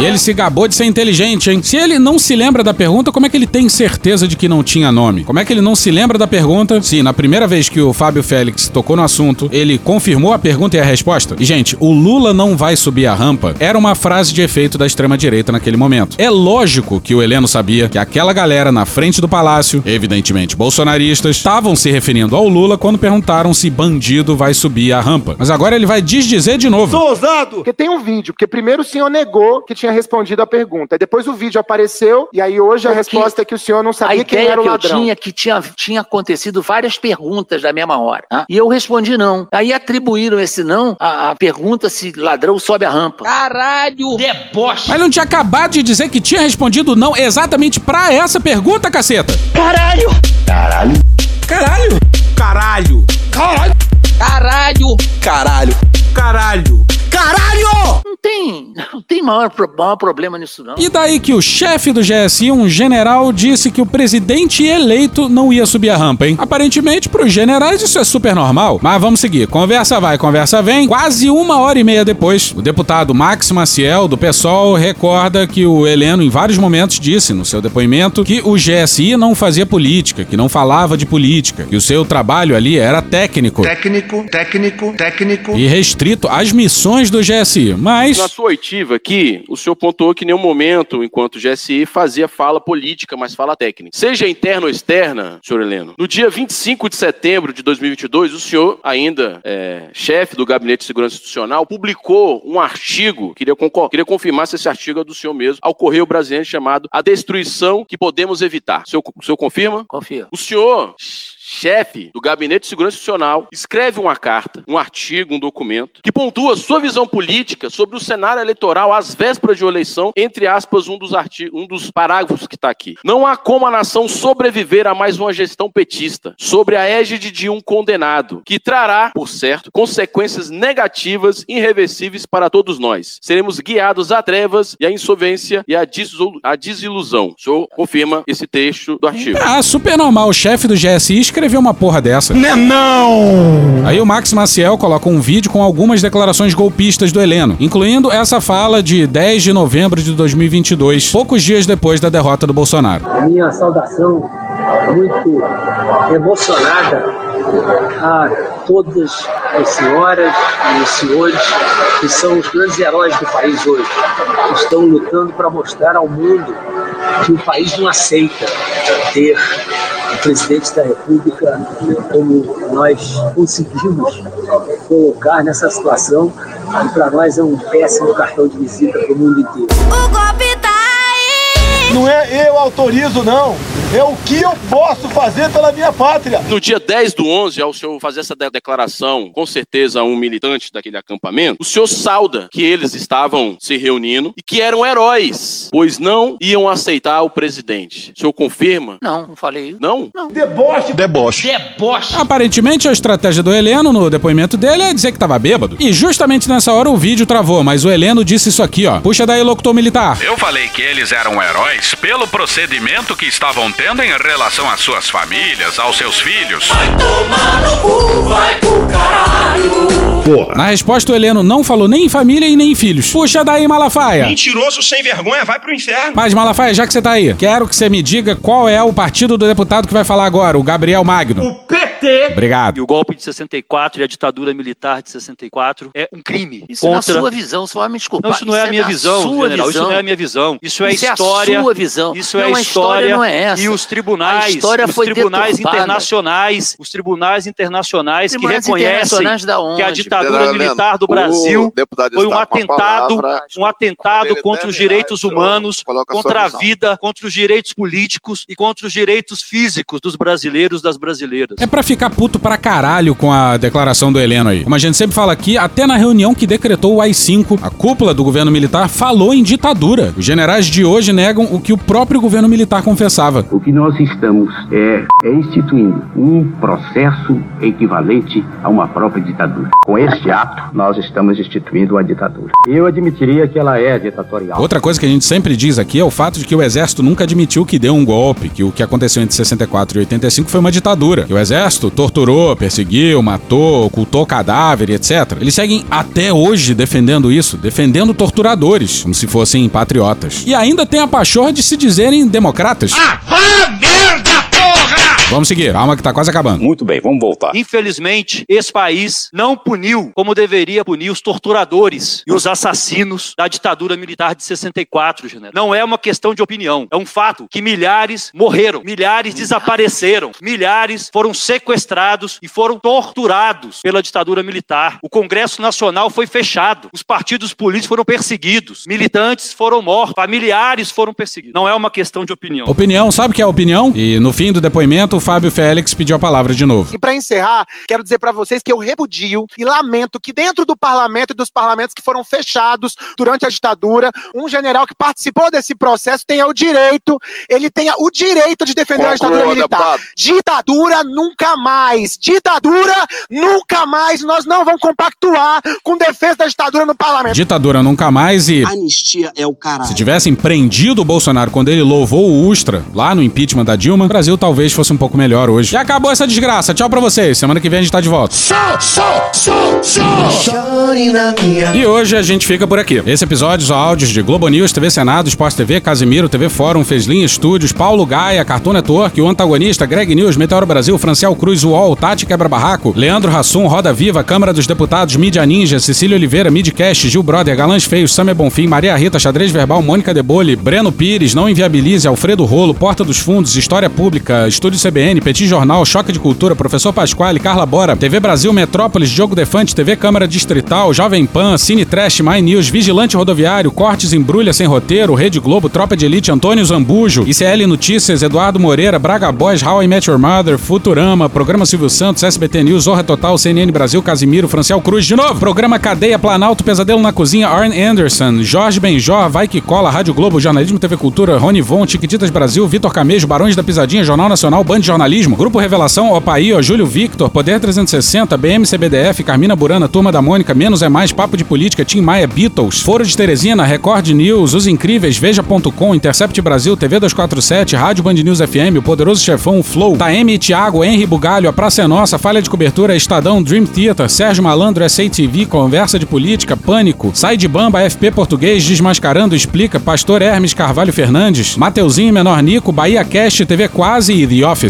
E ele se gabou de ser inteligente, hein? Se ele não se lembra da pergunta, como é que ele tem certeza de que não tinha nome? Como é que ele não se lembra da pergunta se na primeira vez que o Fábio Félix tocou no assunto, ele confirmou a pergunta e a resposta? E, gente, o Lula não vai subir a rampa era uma frase de efeito da extrema-direita naquele momento. É lógico que o Heleno sabia que aquela galera na frente do palácio, evidentemente bolsonaristas, estavam se referindo ao Lula quando perguntaram se bandido vai subir a rampa. Mas agora ele vai desdizer de novo. Ousado! Porque tem um vídeo, porque primeiro o senhor negou que tinha respondido a pergunta, depois o vídeo apareceu, e aí hoje a resposta é que o senhor não A sabia quem ideia era o que eu ladrão. tinha é que tinha, tinha acontecido várias perguntas da mesma hora. tá? E eu respondi não. Aí atribuíram esse não à, à pergunta se ladrão sobe a rampa. Caralho. Deboche. Mas não tinha acabado de dizer que tinha respondido não exatamente pra essa pergunta, caceta? Caralho. Caralho. Caralho. Caralho. Caralho. Caralho. Caralho. Caralho. Caralho! Não tem, não tem maior, pro- maior problema nisso, não. E daí que o chefe do GSI, um general, disse que o presidente eleito não ia subir a rampa, hein? Aparentemente, pros generais isso é super normal. Mas vamos seguir. Conversa vai, conversa vem. Quase uma hora e meia depois, o deputado Max Maciel, do PSOL, recorda que o Heleno, em vários momentos, disse no seu depoimento que o GSI não fazia política, que não falava de política, que o seu trabalho ali era técnico Técnico, técnico, técnico. e restrito às missões do GSI. Mas. Nós sua oitiva aqui, o senhor pontuou que em nenhum momento, enquanto GSI, fazia fala política, mas fala técnica. Seja interna ou externa, senhor Heleno, no dia 25 de setembro de 2022, o senhor, ainda é, chefe do Gabinete de Segurança Institucional, publicou um artigo, queria, queria confirmar se esse artigo é do senhor mesmo, ao Correio Brasileiro chamado A Destruição que Podemos Evitar. O senhor, o senhor confirma? Confio. O senhor chefe do Gabinete de Segurança Institucional, escreve uma carta, um artigo, um documento, que pontua sua visão política sobre o cenário eleitoral às vésperas de uma eleição, entre aspas, um dos, um dos parágrafos que está aqui. Não há como a nação sobreviver a mais uma gestão petista, sobre a égide de um condenado, que trará, por certo, consequências negativas irreversíveis para todos nós. Seremos guiados à trevas e à insolvência e à, desilusão. O senhor confirma esse texto do artigo. Ah, super normal. O chefe do GSI escrever uma porra dessa. Não, não! Aí o Max Maciel coloca um vídeo com algumas declarações golpistas do Heleno, incluindo essa fala de 10 de novembro de 2022, poucos dias depois da derrota do Bolsonaro. A minha saudação muito emocionada a todas as senhoras e os senhores que são os grandes heróis do país hoje, que estão lutando para mostrar ao mundo que o país não aceita ter presidente da República como nós conseguimos colocar nessa situação e para nós é um péssimo cartão de visita para o mundo inteiro. O golpe tá aí! Não é eu autorizo, não é o que eu posso fazer pela minha pátria. No dia 10 do 11, ao senhor fazer essa declaração, com certeza um militante daquele acampamento, o senhor sauda que eles estavam se reunindo e que eram heróis, pois não iam aceitar o presidente. O senhor confirma? Não, não falei. Não? Não. Deboche. Deboche. Deboche. Aparentemente, a estratégia do Heleno no depoimento dele é dizer que tava bêbado. E justamente nessa hora o vídeo travou, mas o Heleno disse isso aqui, ó. Puxa daí, locutor militar. Eu falei que eles eram heróis pelo procedimento que estavam tendo em relação às suas famílias, aos seus filhos. Vai tomar no cu, vai pro caralho. Porra. Na resposta, o Heleno não falou nem em família e nem em filhos. Puxa daí, Malafaia. Mentiroso sem vergonha, vai pro inferno. Mas, Malafaia, já que você tá aí, quero que você me diga qual é o partido do deputado que vai falar agora, o Gabriel Magno. O PT. Obrigado. E o golpe de 64 e a ditadura militar de 64 é um crime. Isso contra... na sua visão, você vai me desculpar. Não, isso não é a minha visão, general. Visão. Isso não é a minha visão. Isso é isso história. É a sua visão. Isso é não, a história. não é essa. E os tribunais, os tribunais internacionais, os tribunais internacionais tribunais que reconhecem que a ditadura militar do Brasil foi um atentado, um atentado contra os direitos humanos, contra a vida, contra os direitos políticos e contra os direitos físicos dos brasileiros das brasileiras. É para ficar puto pra caralho com a declaração do Heleno aí. Como a gente sempre fala aqui, até na reunião que decretou o AI-5, a cúpula do governo militar falou em ditadura. Os generais de hoje negam o que o próprio governo militar confessava. O que nós estamos é, é instituindo um processo equivalente a uma própria ditadura. Com este ato, nós estamos instituindo uma ditadura. Eu admitiria que ela é ditatorial. Outra coisa que a gente sempre diz aqui é o fato de que o exército nunca admitiu que deu um golpe, que o que aconteceu entre 64 e 85 foi uma ditadura. Que o exército torturou, perseguiu, matou, ocultou cadáver, etc. Eles seguem até hoje defendendo isso, defendendo torturadores, como se fossem patriotas. E ainda tem a pachorra de se dizerem democratas. Ah, merda, porra! Vamos seguir, calma que tá quase acabando. Muito bem, vamos voltar. Infelizmente, esse país não puniu como deveria punir os torturadores e os assassinos da ditadura militar de 64, general. Não é uma questão de opinião, é um fato que milhares morreram, milhares desapareceram, milhares foram sequestrados e foram torturados pela ditadura militar. O Congresso Nacional foi fechado, os partidos políticos foram perseguidos, militantes foram mortos, familiares foram perseguidos. Não é uma questão de opinião. Opinião, sabe o que é opinião? E no fim do depoimento, o Fábio Félix pediu a palavra de novo. E para encerrar, quero dizer para vocês que eu repudio e lamento que dentro do parlamento e dos parlamentos que foram fechados durante a ditadura, um general que participou desse processo tenha o direito, ele tenha o direito de defender Conclua, a ditadura militar. Deputado. Ditadura nunca mais. Ditadura nunca mais. Nós não vamos compactuar com defesa da ditadura no parlamento. Ditadura nunca mais e. Anistia é o caralho. Se tivessem prendido o Bolsonaro quando ele louvou o Ustra lá no impeachment da Dilma, o Brasil talvez fosse um pouco pouco melhor hoje. E acabou essa desgraça. Tchau pra vocês. Semana que vem a gente tá de volta. E hoje a gente fica por aqui. Esse episódio são áudios de Globo News, TV Senado, Sport TV, Casimiro, TV Fórum, Feslim Estúdios, Paulo Gaia, Cartoon Network, o antagonista, Greg News, Meteoro Brasil, Franciel Cruz, UOL, Tati Quebra Barraco, Leandro Rassum, Roda Viva, Câmara dos Deputados, Mídia Ninja, Cecília Oliveira, Midcast, Gil Brother, Galãs Feios, Samer Bonfim, Maria Rita, Xadrez Verbal, Mônica Debole, Breno Pires, Não Inviabilize, Alfredo Rolo, Porta dos Fundos, História Pública, Estúdio CBN, Petit Jornal, Choque de Cultura, Professor Pasquale, Carla Bora, TV Brasil, Metrópolis, Diogo Defante, TV Câmara Distrital, Jovem Pan, Cine Trash, My News, Vigilante Rodoviário, Cortes Embrulha Sem Roteiro, Rede Globo, Tropa de Elite, Antônio Zambujo, ICL Notícias, Eduardo Moreira, Braga Boys, How I Met Your Mother, Futurama, Programa Silvio Santos, SBT News, Zorra Total, CNN Brasil, Casimiro, Franciel Cruz, de novo, Programa Cadeia, Planalto, Pesadelo na Cozinha, Arn Anderson, Jorge Benjor, Vai Que Cola, Rádio Globo, Jornalismo TV Cultura, Rony Von, Tiquititas Brasil, Vitor Camejo, Barões da Pisadinha, Jornal Nacional, Band Jornalismo, Grupo Revelação, Opaí, Júlio Victor, Poder 360, BMCBDF, Carmina Burana, Turma da Mônica, Menos é Mais, Papo de Política, Tim Maia, Beatles, Foro de Teresina, Record News, Os Incríveis, Veja.com, Intercept Brasil, TV 247, Rádio Band News FM, O Poderoso Chefão, Flow, Taeme Thiago, Henry Bugalho, A Praça é Nossa, Falha de Cobertura, Estadão, Dream Theater, Sérgio Malandro, SATV, Conversa de Política, Pânico, Sai de Bamba, FP Português, Desmascarando, Explica, Pastor Hermes Carvalho Fernandes, Mateuzinho, Menor Nico, Bahia Cast, TV Quase e The Office.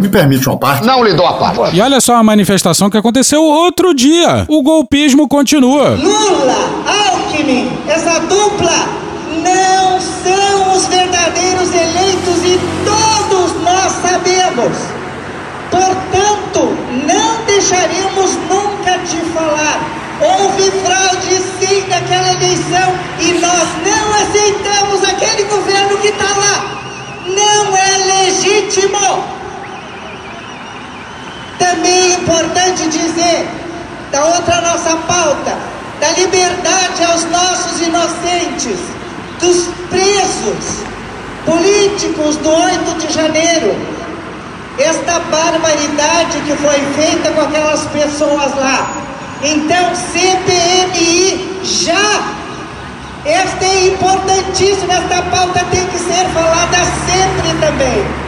Me permite uma parte? Não lhe dou a parte. E olha só a manifestação que aconteceu outro dia. O golpismo continua. Lula, Alckmin, essa dupla não são os verdadeiros eleitos e todos nós sabemos. Portanto, não deixaremos nunca de falar. Houve fraude sim naquela eleição e nós não aceitamos aquele governo que está lá. Não é legítimo. Também é importante dizer da outra nossa pauta, da liberdade aos nossos inocentes, dos presos políticos do 8 de janeiro. Esta barbaridade que foi feita com aquelas pessoas lá. Então, CPMI já. Esta é importantíssima, esta pauta tem que ser falada sempre também.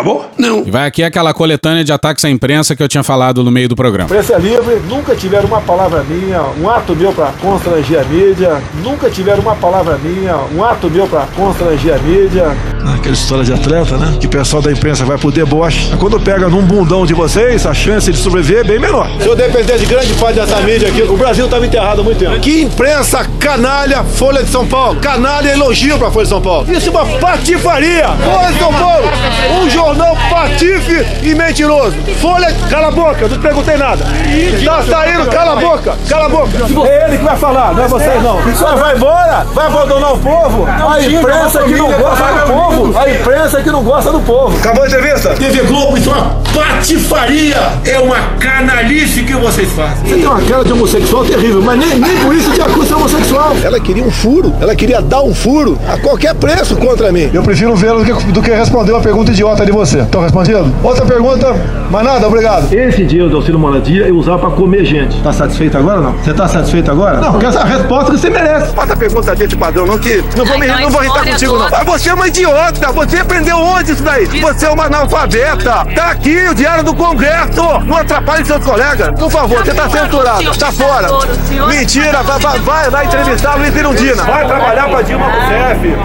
Acabou? Não. E vai aqui aquela coletânea de ataques à imprensa que eu tinha falado no meio do programa. Imprensa livre, nunca tiveram uma palavra minha, um ato meu pra constranger a mídia, nunca tiveram uma palavra minha, um ato meu pra constranger a mídia. Aquela história de atleta, né? Que o pessoal da imprensa vai pro deboche. Quando pega num bundão de vocês, a chance de sobreviver é bem menor. Se eu depender de grande parte dessa mídia aqui, o Brasil tava enterrado há muito tempo. Que imprensa canalha, Folha de São Paulo. Canalha elogio pra Folha de São Paulo. Isso é uma patifaria. Folha de São Paulo, um jornal patife e mentiroso. Folha, cala a boca, não te perguntei nada. Tá saindo, cala a boca, cala a boca. É ele que vai falar, não é vocês não. Só vai embora, vai abandonar o povo. A imprensa que não gosta do povo. A imprensa que não gosta do povo. Acabou a entrevista? TV Globo, isso é uma patifaria. É uma canalice que vocês fazem. Você tem uma cara de homossexual terrível, mas nem, nem por isso te acusa de homossexual. Ela queria um furo, ela queria dar um furo a qualquer preço contra mim. Eu prefiro vê-lo do que, do que responder uma pergunta idiota de você. Estão respondido? Outra pergunta? Mais nada, obrigado. Esse dinheiro do auxílio moradia eu usava pra comer gente. Tá satisfeito agora não? Você tá satisfeito agora? Não, porque essa resposta que você merece. Faça a pergunta desse padrão, não que. Não vou, me, não vou irritar contigo, não. Mas você é uma idiota! Você aprendeu onde isso daí? Você é uma analfabeta! Tá aqui o diário do Congresso! Não atrapalhe seus colegas! Por favor, você tá censurado, tá fora! Mentira! Vai, vai, vai, vai entrevistar Luiz Irundina! Vai trabalhar pra Dilma Rousseff!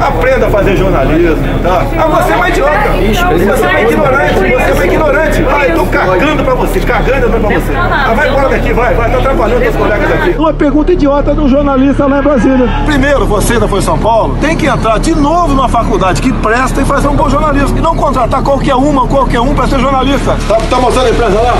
Aprenda a fazer jornalismo, tá? Ah, você é uma idiota! Você é uma ignorante! Você é uma ignorante! Vai, tô cagando pra você, cagando pra você! Ah, vai embora daqui, vai, vai, tá atrapalhando seus colegas aqui! Uma pergunta idiota de um jornalista lá em Brasília. Primeiro, você da Folha de São Paulo tem que entrar de novo numa faculdade que presta e fazer um bom jornalismo. E não contratar qualquer uma, qualquer um para ser jornalista. Tá, tá mostrando a empresa lá?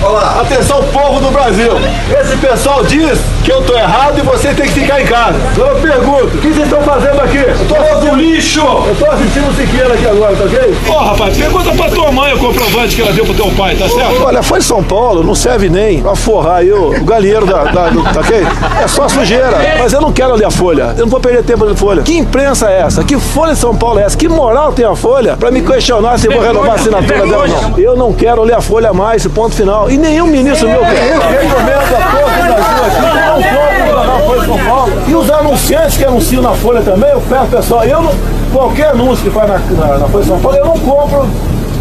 Olá. Atenção, povo do Brasil. Esse pessoal diz que eu tô errado e você tem que ficar em casa. Então eu pergunto, o que vocês estão fazendo aqui? Eu tô assistindo lixo. Eu tô assistindo o Siqueira aqui agora, tá ok? Ó, rapaz, pergunta pra tua mãe o comprovante que ela deu pro teu pai, tá certo? Olha, foi em São Paulo, não serve nem pra forrar aí o, galinheiro da, da- do, tá ok? É só sujeira. Mas eu não quero ler a Folha. Eu não vou perder tempo lendo Folha. Que imprensa é essa? Que Folha de São Paulo é essa? Que moral tem a Folha pra me questionar se eu vou renovar a assinatura dela ou não? Eu não quero ler a Folha mais, ponto final. E nenhum ministro meu quer. Eu recomendo a todo o Brasil aqui que não compre o jornal Folha de São Paulo. E os anunciantes que anunciam na Folha também, eu peço pessoal, eu não. Qualquer anúncio que faz na, na, na Folha de São Paulo, eu não compro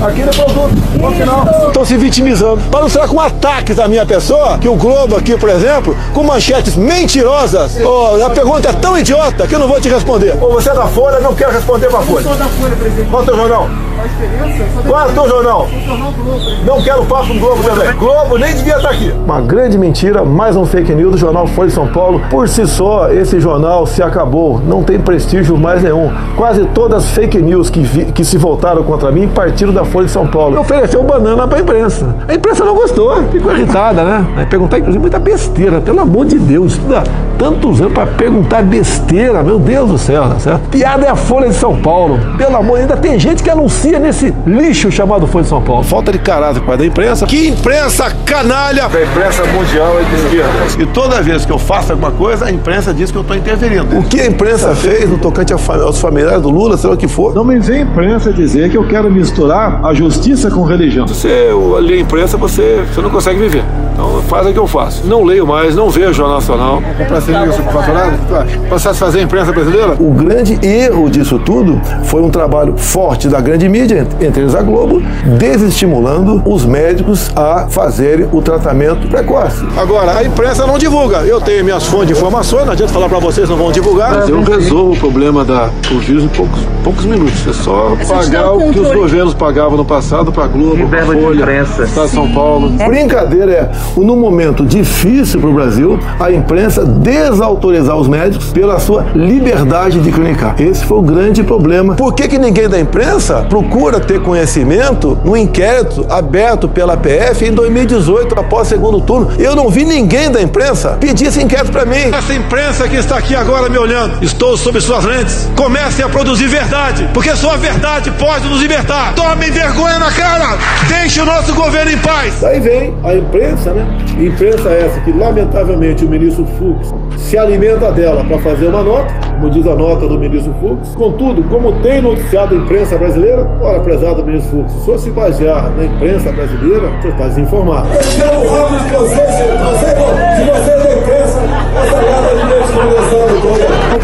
aquele produto. No final, estão se vitimizando. Para não ser com ataques à minha pessoa, que o Globo aqui, por exemplo, com manchetes mentirosas. Oh, a pergunta é tão idiota que eu não vou te responder. Ou você é da Folha, não quero responder para a Folha. sou da Folha, presidente. Qual é o teu jornal? Qual é o teu jornal? Não quero papo no Globo também. Globo nem devia estar aqui. Uma grande mentira, mais um fake news do jornal Folha de São Paulo. Por si só, esse jornal se acabou, não tem prestígio mais nenhum. Quase todas as fake news que, vi- que se voltaram contra mim partiram da Folha de São Paulo. Ofereceu banana para a imprensa. A imprensa não gostou, ficou irritada, né? Aí perguntar, inclusive, muita besteira, pelo amor de Deus. Estuda tantos anos para perguntar besteira, meu Deus do céu, tá certo? Piada é a Folha de São Paulo. Pelo amor, ainda tem gente que anuncia nesse lixo chamado Folha de São Paulo. Falta de caráter para da imprensa. Que imprensa canalha! A imprensa mundial é de esquerda. E toda vez que eu faço alguma coisa, a imprensa diz que eu estou interferindo. O que a imprensa fez no tocante aos familiares do Lula, sei lá o que for. Não me vem a imprensa dizer que eu quero misturar a justiça com religião. Se você lê a imprensa, você, você não consegue viver. Então faz o que eu faço. Não leio mais, não vejo o Jornal Nacional. Para ser isso faturado, tu acha? Para satisfazer a imprensa brasileira? O grande erro disso tudo foi um trabalho forte da grande mídia, entre eles a Globo, desestimulando os médicos a fazerem o tratamento precoce. Agora, a imprensa não divulga. Eu tenho minhas fontes de informações, não adianta falar para vocês, não vão divulgar. Mas eu resolvo o problema da, vírus em poucos, poucos minutos. É só pagar o que os governos pagavam no passado para a Globo, para Folha, Estado de São Paulo. Brincadeira é, no momento difícil para o Brasil, a imprensa desautorizar os médicos pela sua liberdade de clinicar. Esse foi o grande problema. Por que, que ninguém da imprensa procura ter conhecimento no inquérito aberto pela PF em 2018, após o segundo turno? Eu não vi ninguém da imprensa pedir esse inquérito para mim. Essa imprensa que está aqui agora me olhando, estou sob suas lentes. Comecem a produzir verdade, porque só a verdade pode nos libertar. Tomem vergonha na cara! Deixe o nosso governo em paz! Daí vem a imprensa, né? Imprensa essa que, lamentavelmente, o ministro Fux se alimenta dela para fazer uma nota, como diz a nota do ministro Fux. Contudo, como tem noticiado a imprensa brasileira, ora, prezado ministro Fux, se senhor se basear na imprensa brasileira, senhor está desinformado. A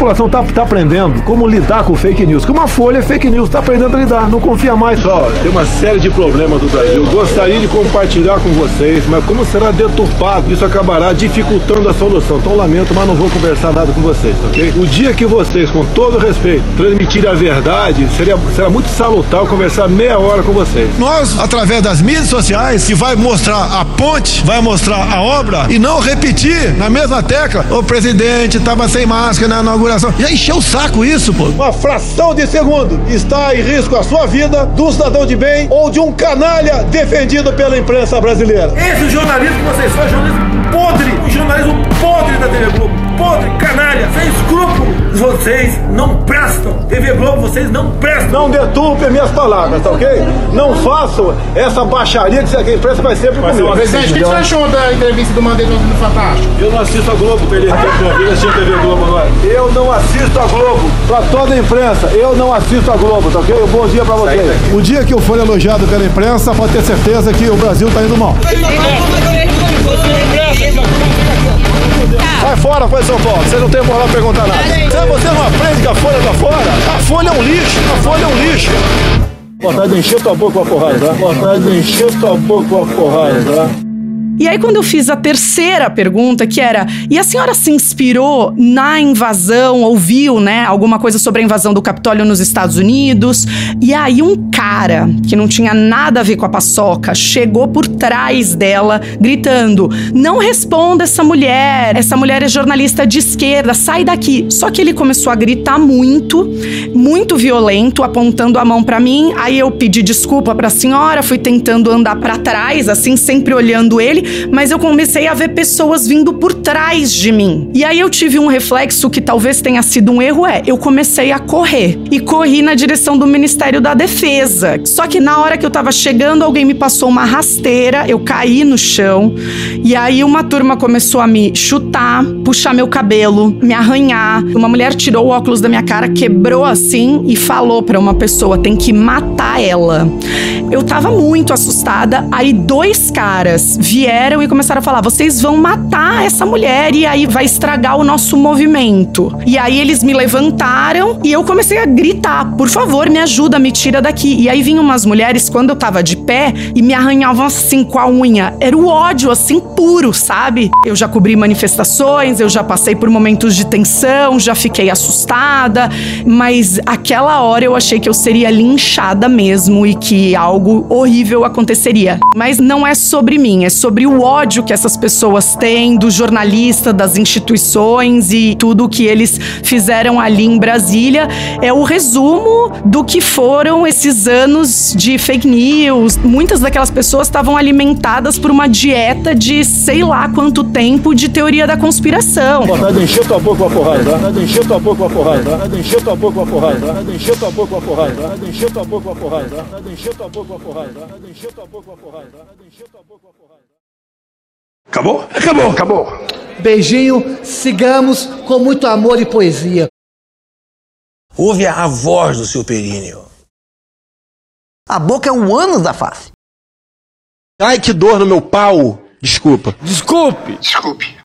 população está tá aprendendo como lidar com fake news. Que uma folha é fake news, está aprendendo a lidar, não confia mais. Pessoal, tem uma série de problemas do Brasil. Gostaria de compartilhar com vocês, mas como será deturpado, isso acabará dificultando a solução. Então lamento, mas não vou conversar nada com vocês, ok? O dia que vocês, com todo respeito, transmitirem a verdade, seria, será muito salutar conversar meia hora com vocês. Nós, através das mídias sociais, que vai mostrar a ponte, vai mostrar a obra e não repetir na mesma tecla. O presidente estava sem máscara na inauguração. Já encheu o saco isso, pô. Uma fração de segundo está em risco a sua vida, do cidadão de bem ou de um canalha defendido pela imprensa brasileira. Esse jornalismo que vocês fazem, jornalismo podre, o jornalismo podre da TV Globo, podre, canalha, sem escrúpulo. Vocês não prestam. TV Globo, vocês não prestam. Não deturpem minhas palavras, tá ok? Não façam essa baixaria que a imprensa vai sempre comigo. Presidente, o que você achou da entrevista do Mandetta no Fantástico? Eu não assisto a Globo, perder tempo com a vida, assistindo a TV Globo agora. Eu não assisto a Globo. Pra toda a imprensa, eu não assisto a Globo, tá ok? Um bom dia pra vocês. O dia que eu for elogiado pela imprensa, pode ter certeza que o Brasil tá indo mal. Sai fora, foi São Paulo. Você não tem moral pra perguntar nada. Se você não aprende que a folha tá fora, a folha é um lixo. A folha é um lixo. Vontade de encher tua boca com a porrada, tá? Vontade de encher tua boca com a porrada, tá? E aí, quando eu fiz a terceira pergunta, que era: e a senhora se inspirou na invasão, ouviu, né, alguma coisa sobre a invasão do Capitólio nos Estados Unidos? E aí, um cara que não tinha nada a ver com a paçoca chegou por trás dela, gritando: não responda essa mulher, essa mulher é jornalista de esquerda, sai daqui. Só que ele começou a gritar muito, muito violento, apontando a mão para mim. Aí eu pedi desculpa para a senhora, fui tentando andar para trás, assim, sempre olhando ele mas eu comecei a ver pessoas vindo por trás de mim. E aí eu tive um reflexo que talvez tenha sido um erro, é, eu comecei a correr e corri na direção do Ministério da Defesa. Só que na hora que eu tava chegando, alguém me passou uma rasteira, eu caí no chão, e aí uma turma começou a me chutar, puxar meu cabelo, me arranhar. Uma mulher tirou o óculos da minha cara, quebrou assim e falou para uma pessoa: "Tem que matar ela". Eu tava muito assustada. Aí dois caras vieram vieram e começaram a falar: vocês vão matar essa mulher e aí vai estragar o nosso movimento. E aí eles me levantaram e eu comecei a gritar: por favor, me ajuda, me tira daqui. E aí vinham umas mulheres quando eu tava de pé e me arranhavam assim com a unha. Era o ódio assim puro, sabe? Eu já cobri manifestações, eu já passei por momentos de tensão, já fiquei assustada, mas aquela hora eu achei que eu seria linchada mesmo e que algo horrível aconteceria. Mas não é sobre mim, é sobre sobre o ódio que essas pessoas têm do jornalista, das instituições e tudo que eles fizeram ali em Brasília. É o resumo do que foram esses anos de fake news. Muitas daquelas pessoas estavam alimentadas por uma dieta de sei lá quanto tempo de teoria da conspiração. Vontade de encher tua boca com a porrada, vontade de encher tua boca com a porrada, vontade de encher tua boca com a porrada, vontade de encher tua boca com a porrada, vontade de encher tua boca com a porrada, vontade de encher tua boca com a porrada, vontade de encher tua boca com a porrada, vontade de encher tua boca com a porrada. Acabou? Acabou, acabou. Beijinho, sigamos com muito amor e poesia. Ouve a voz do seu períneo. A boca é um ânus da face. Ai, que dor no meu pau. Desculpa. Desculpe. Desculpe.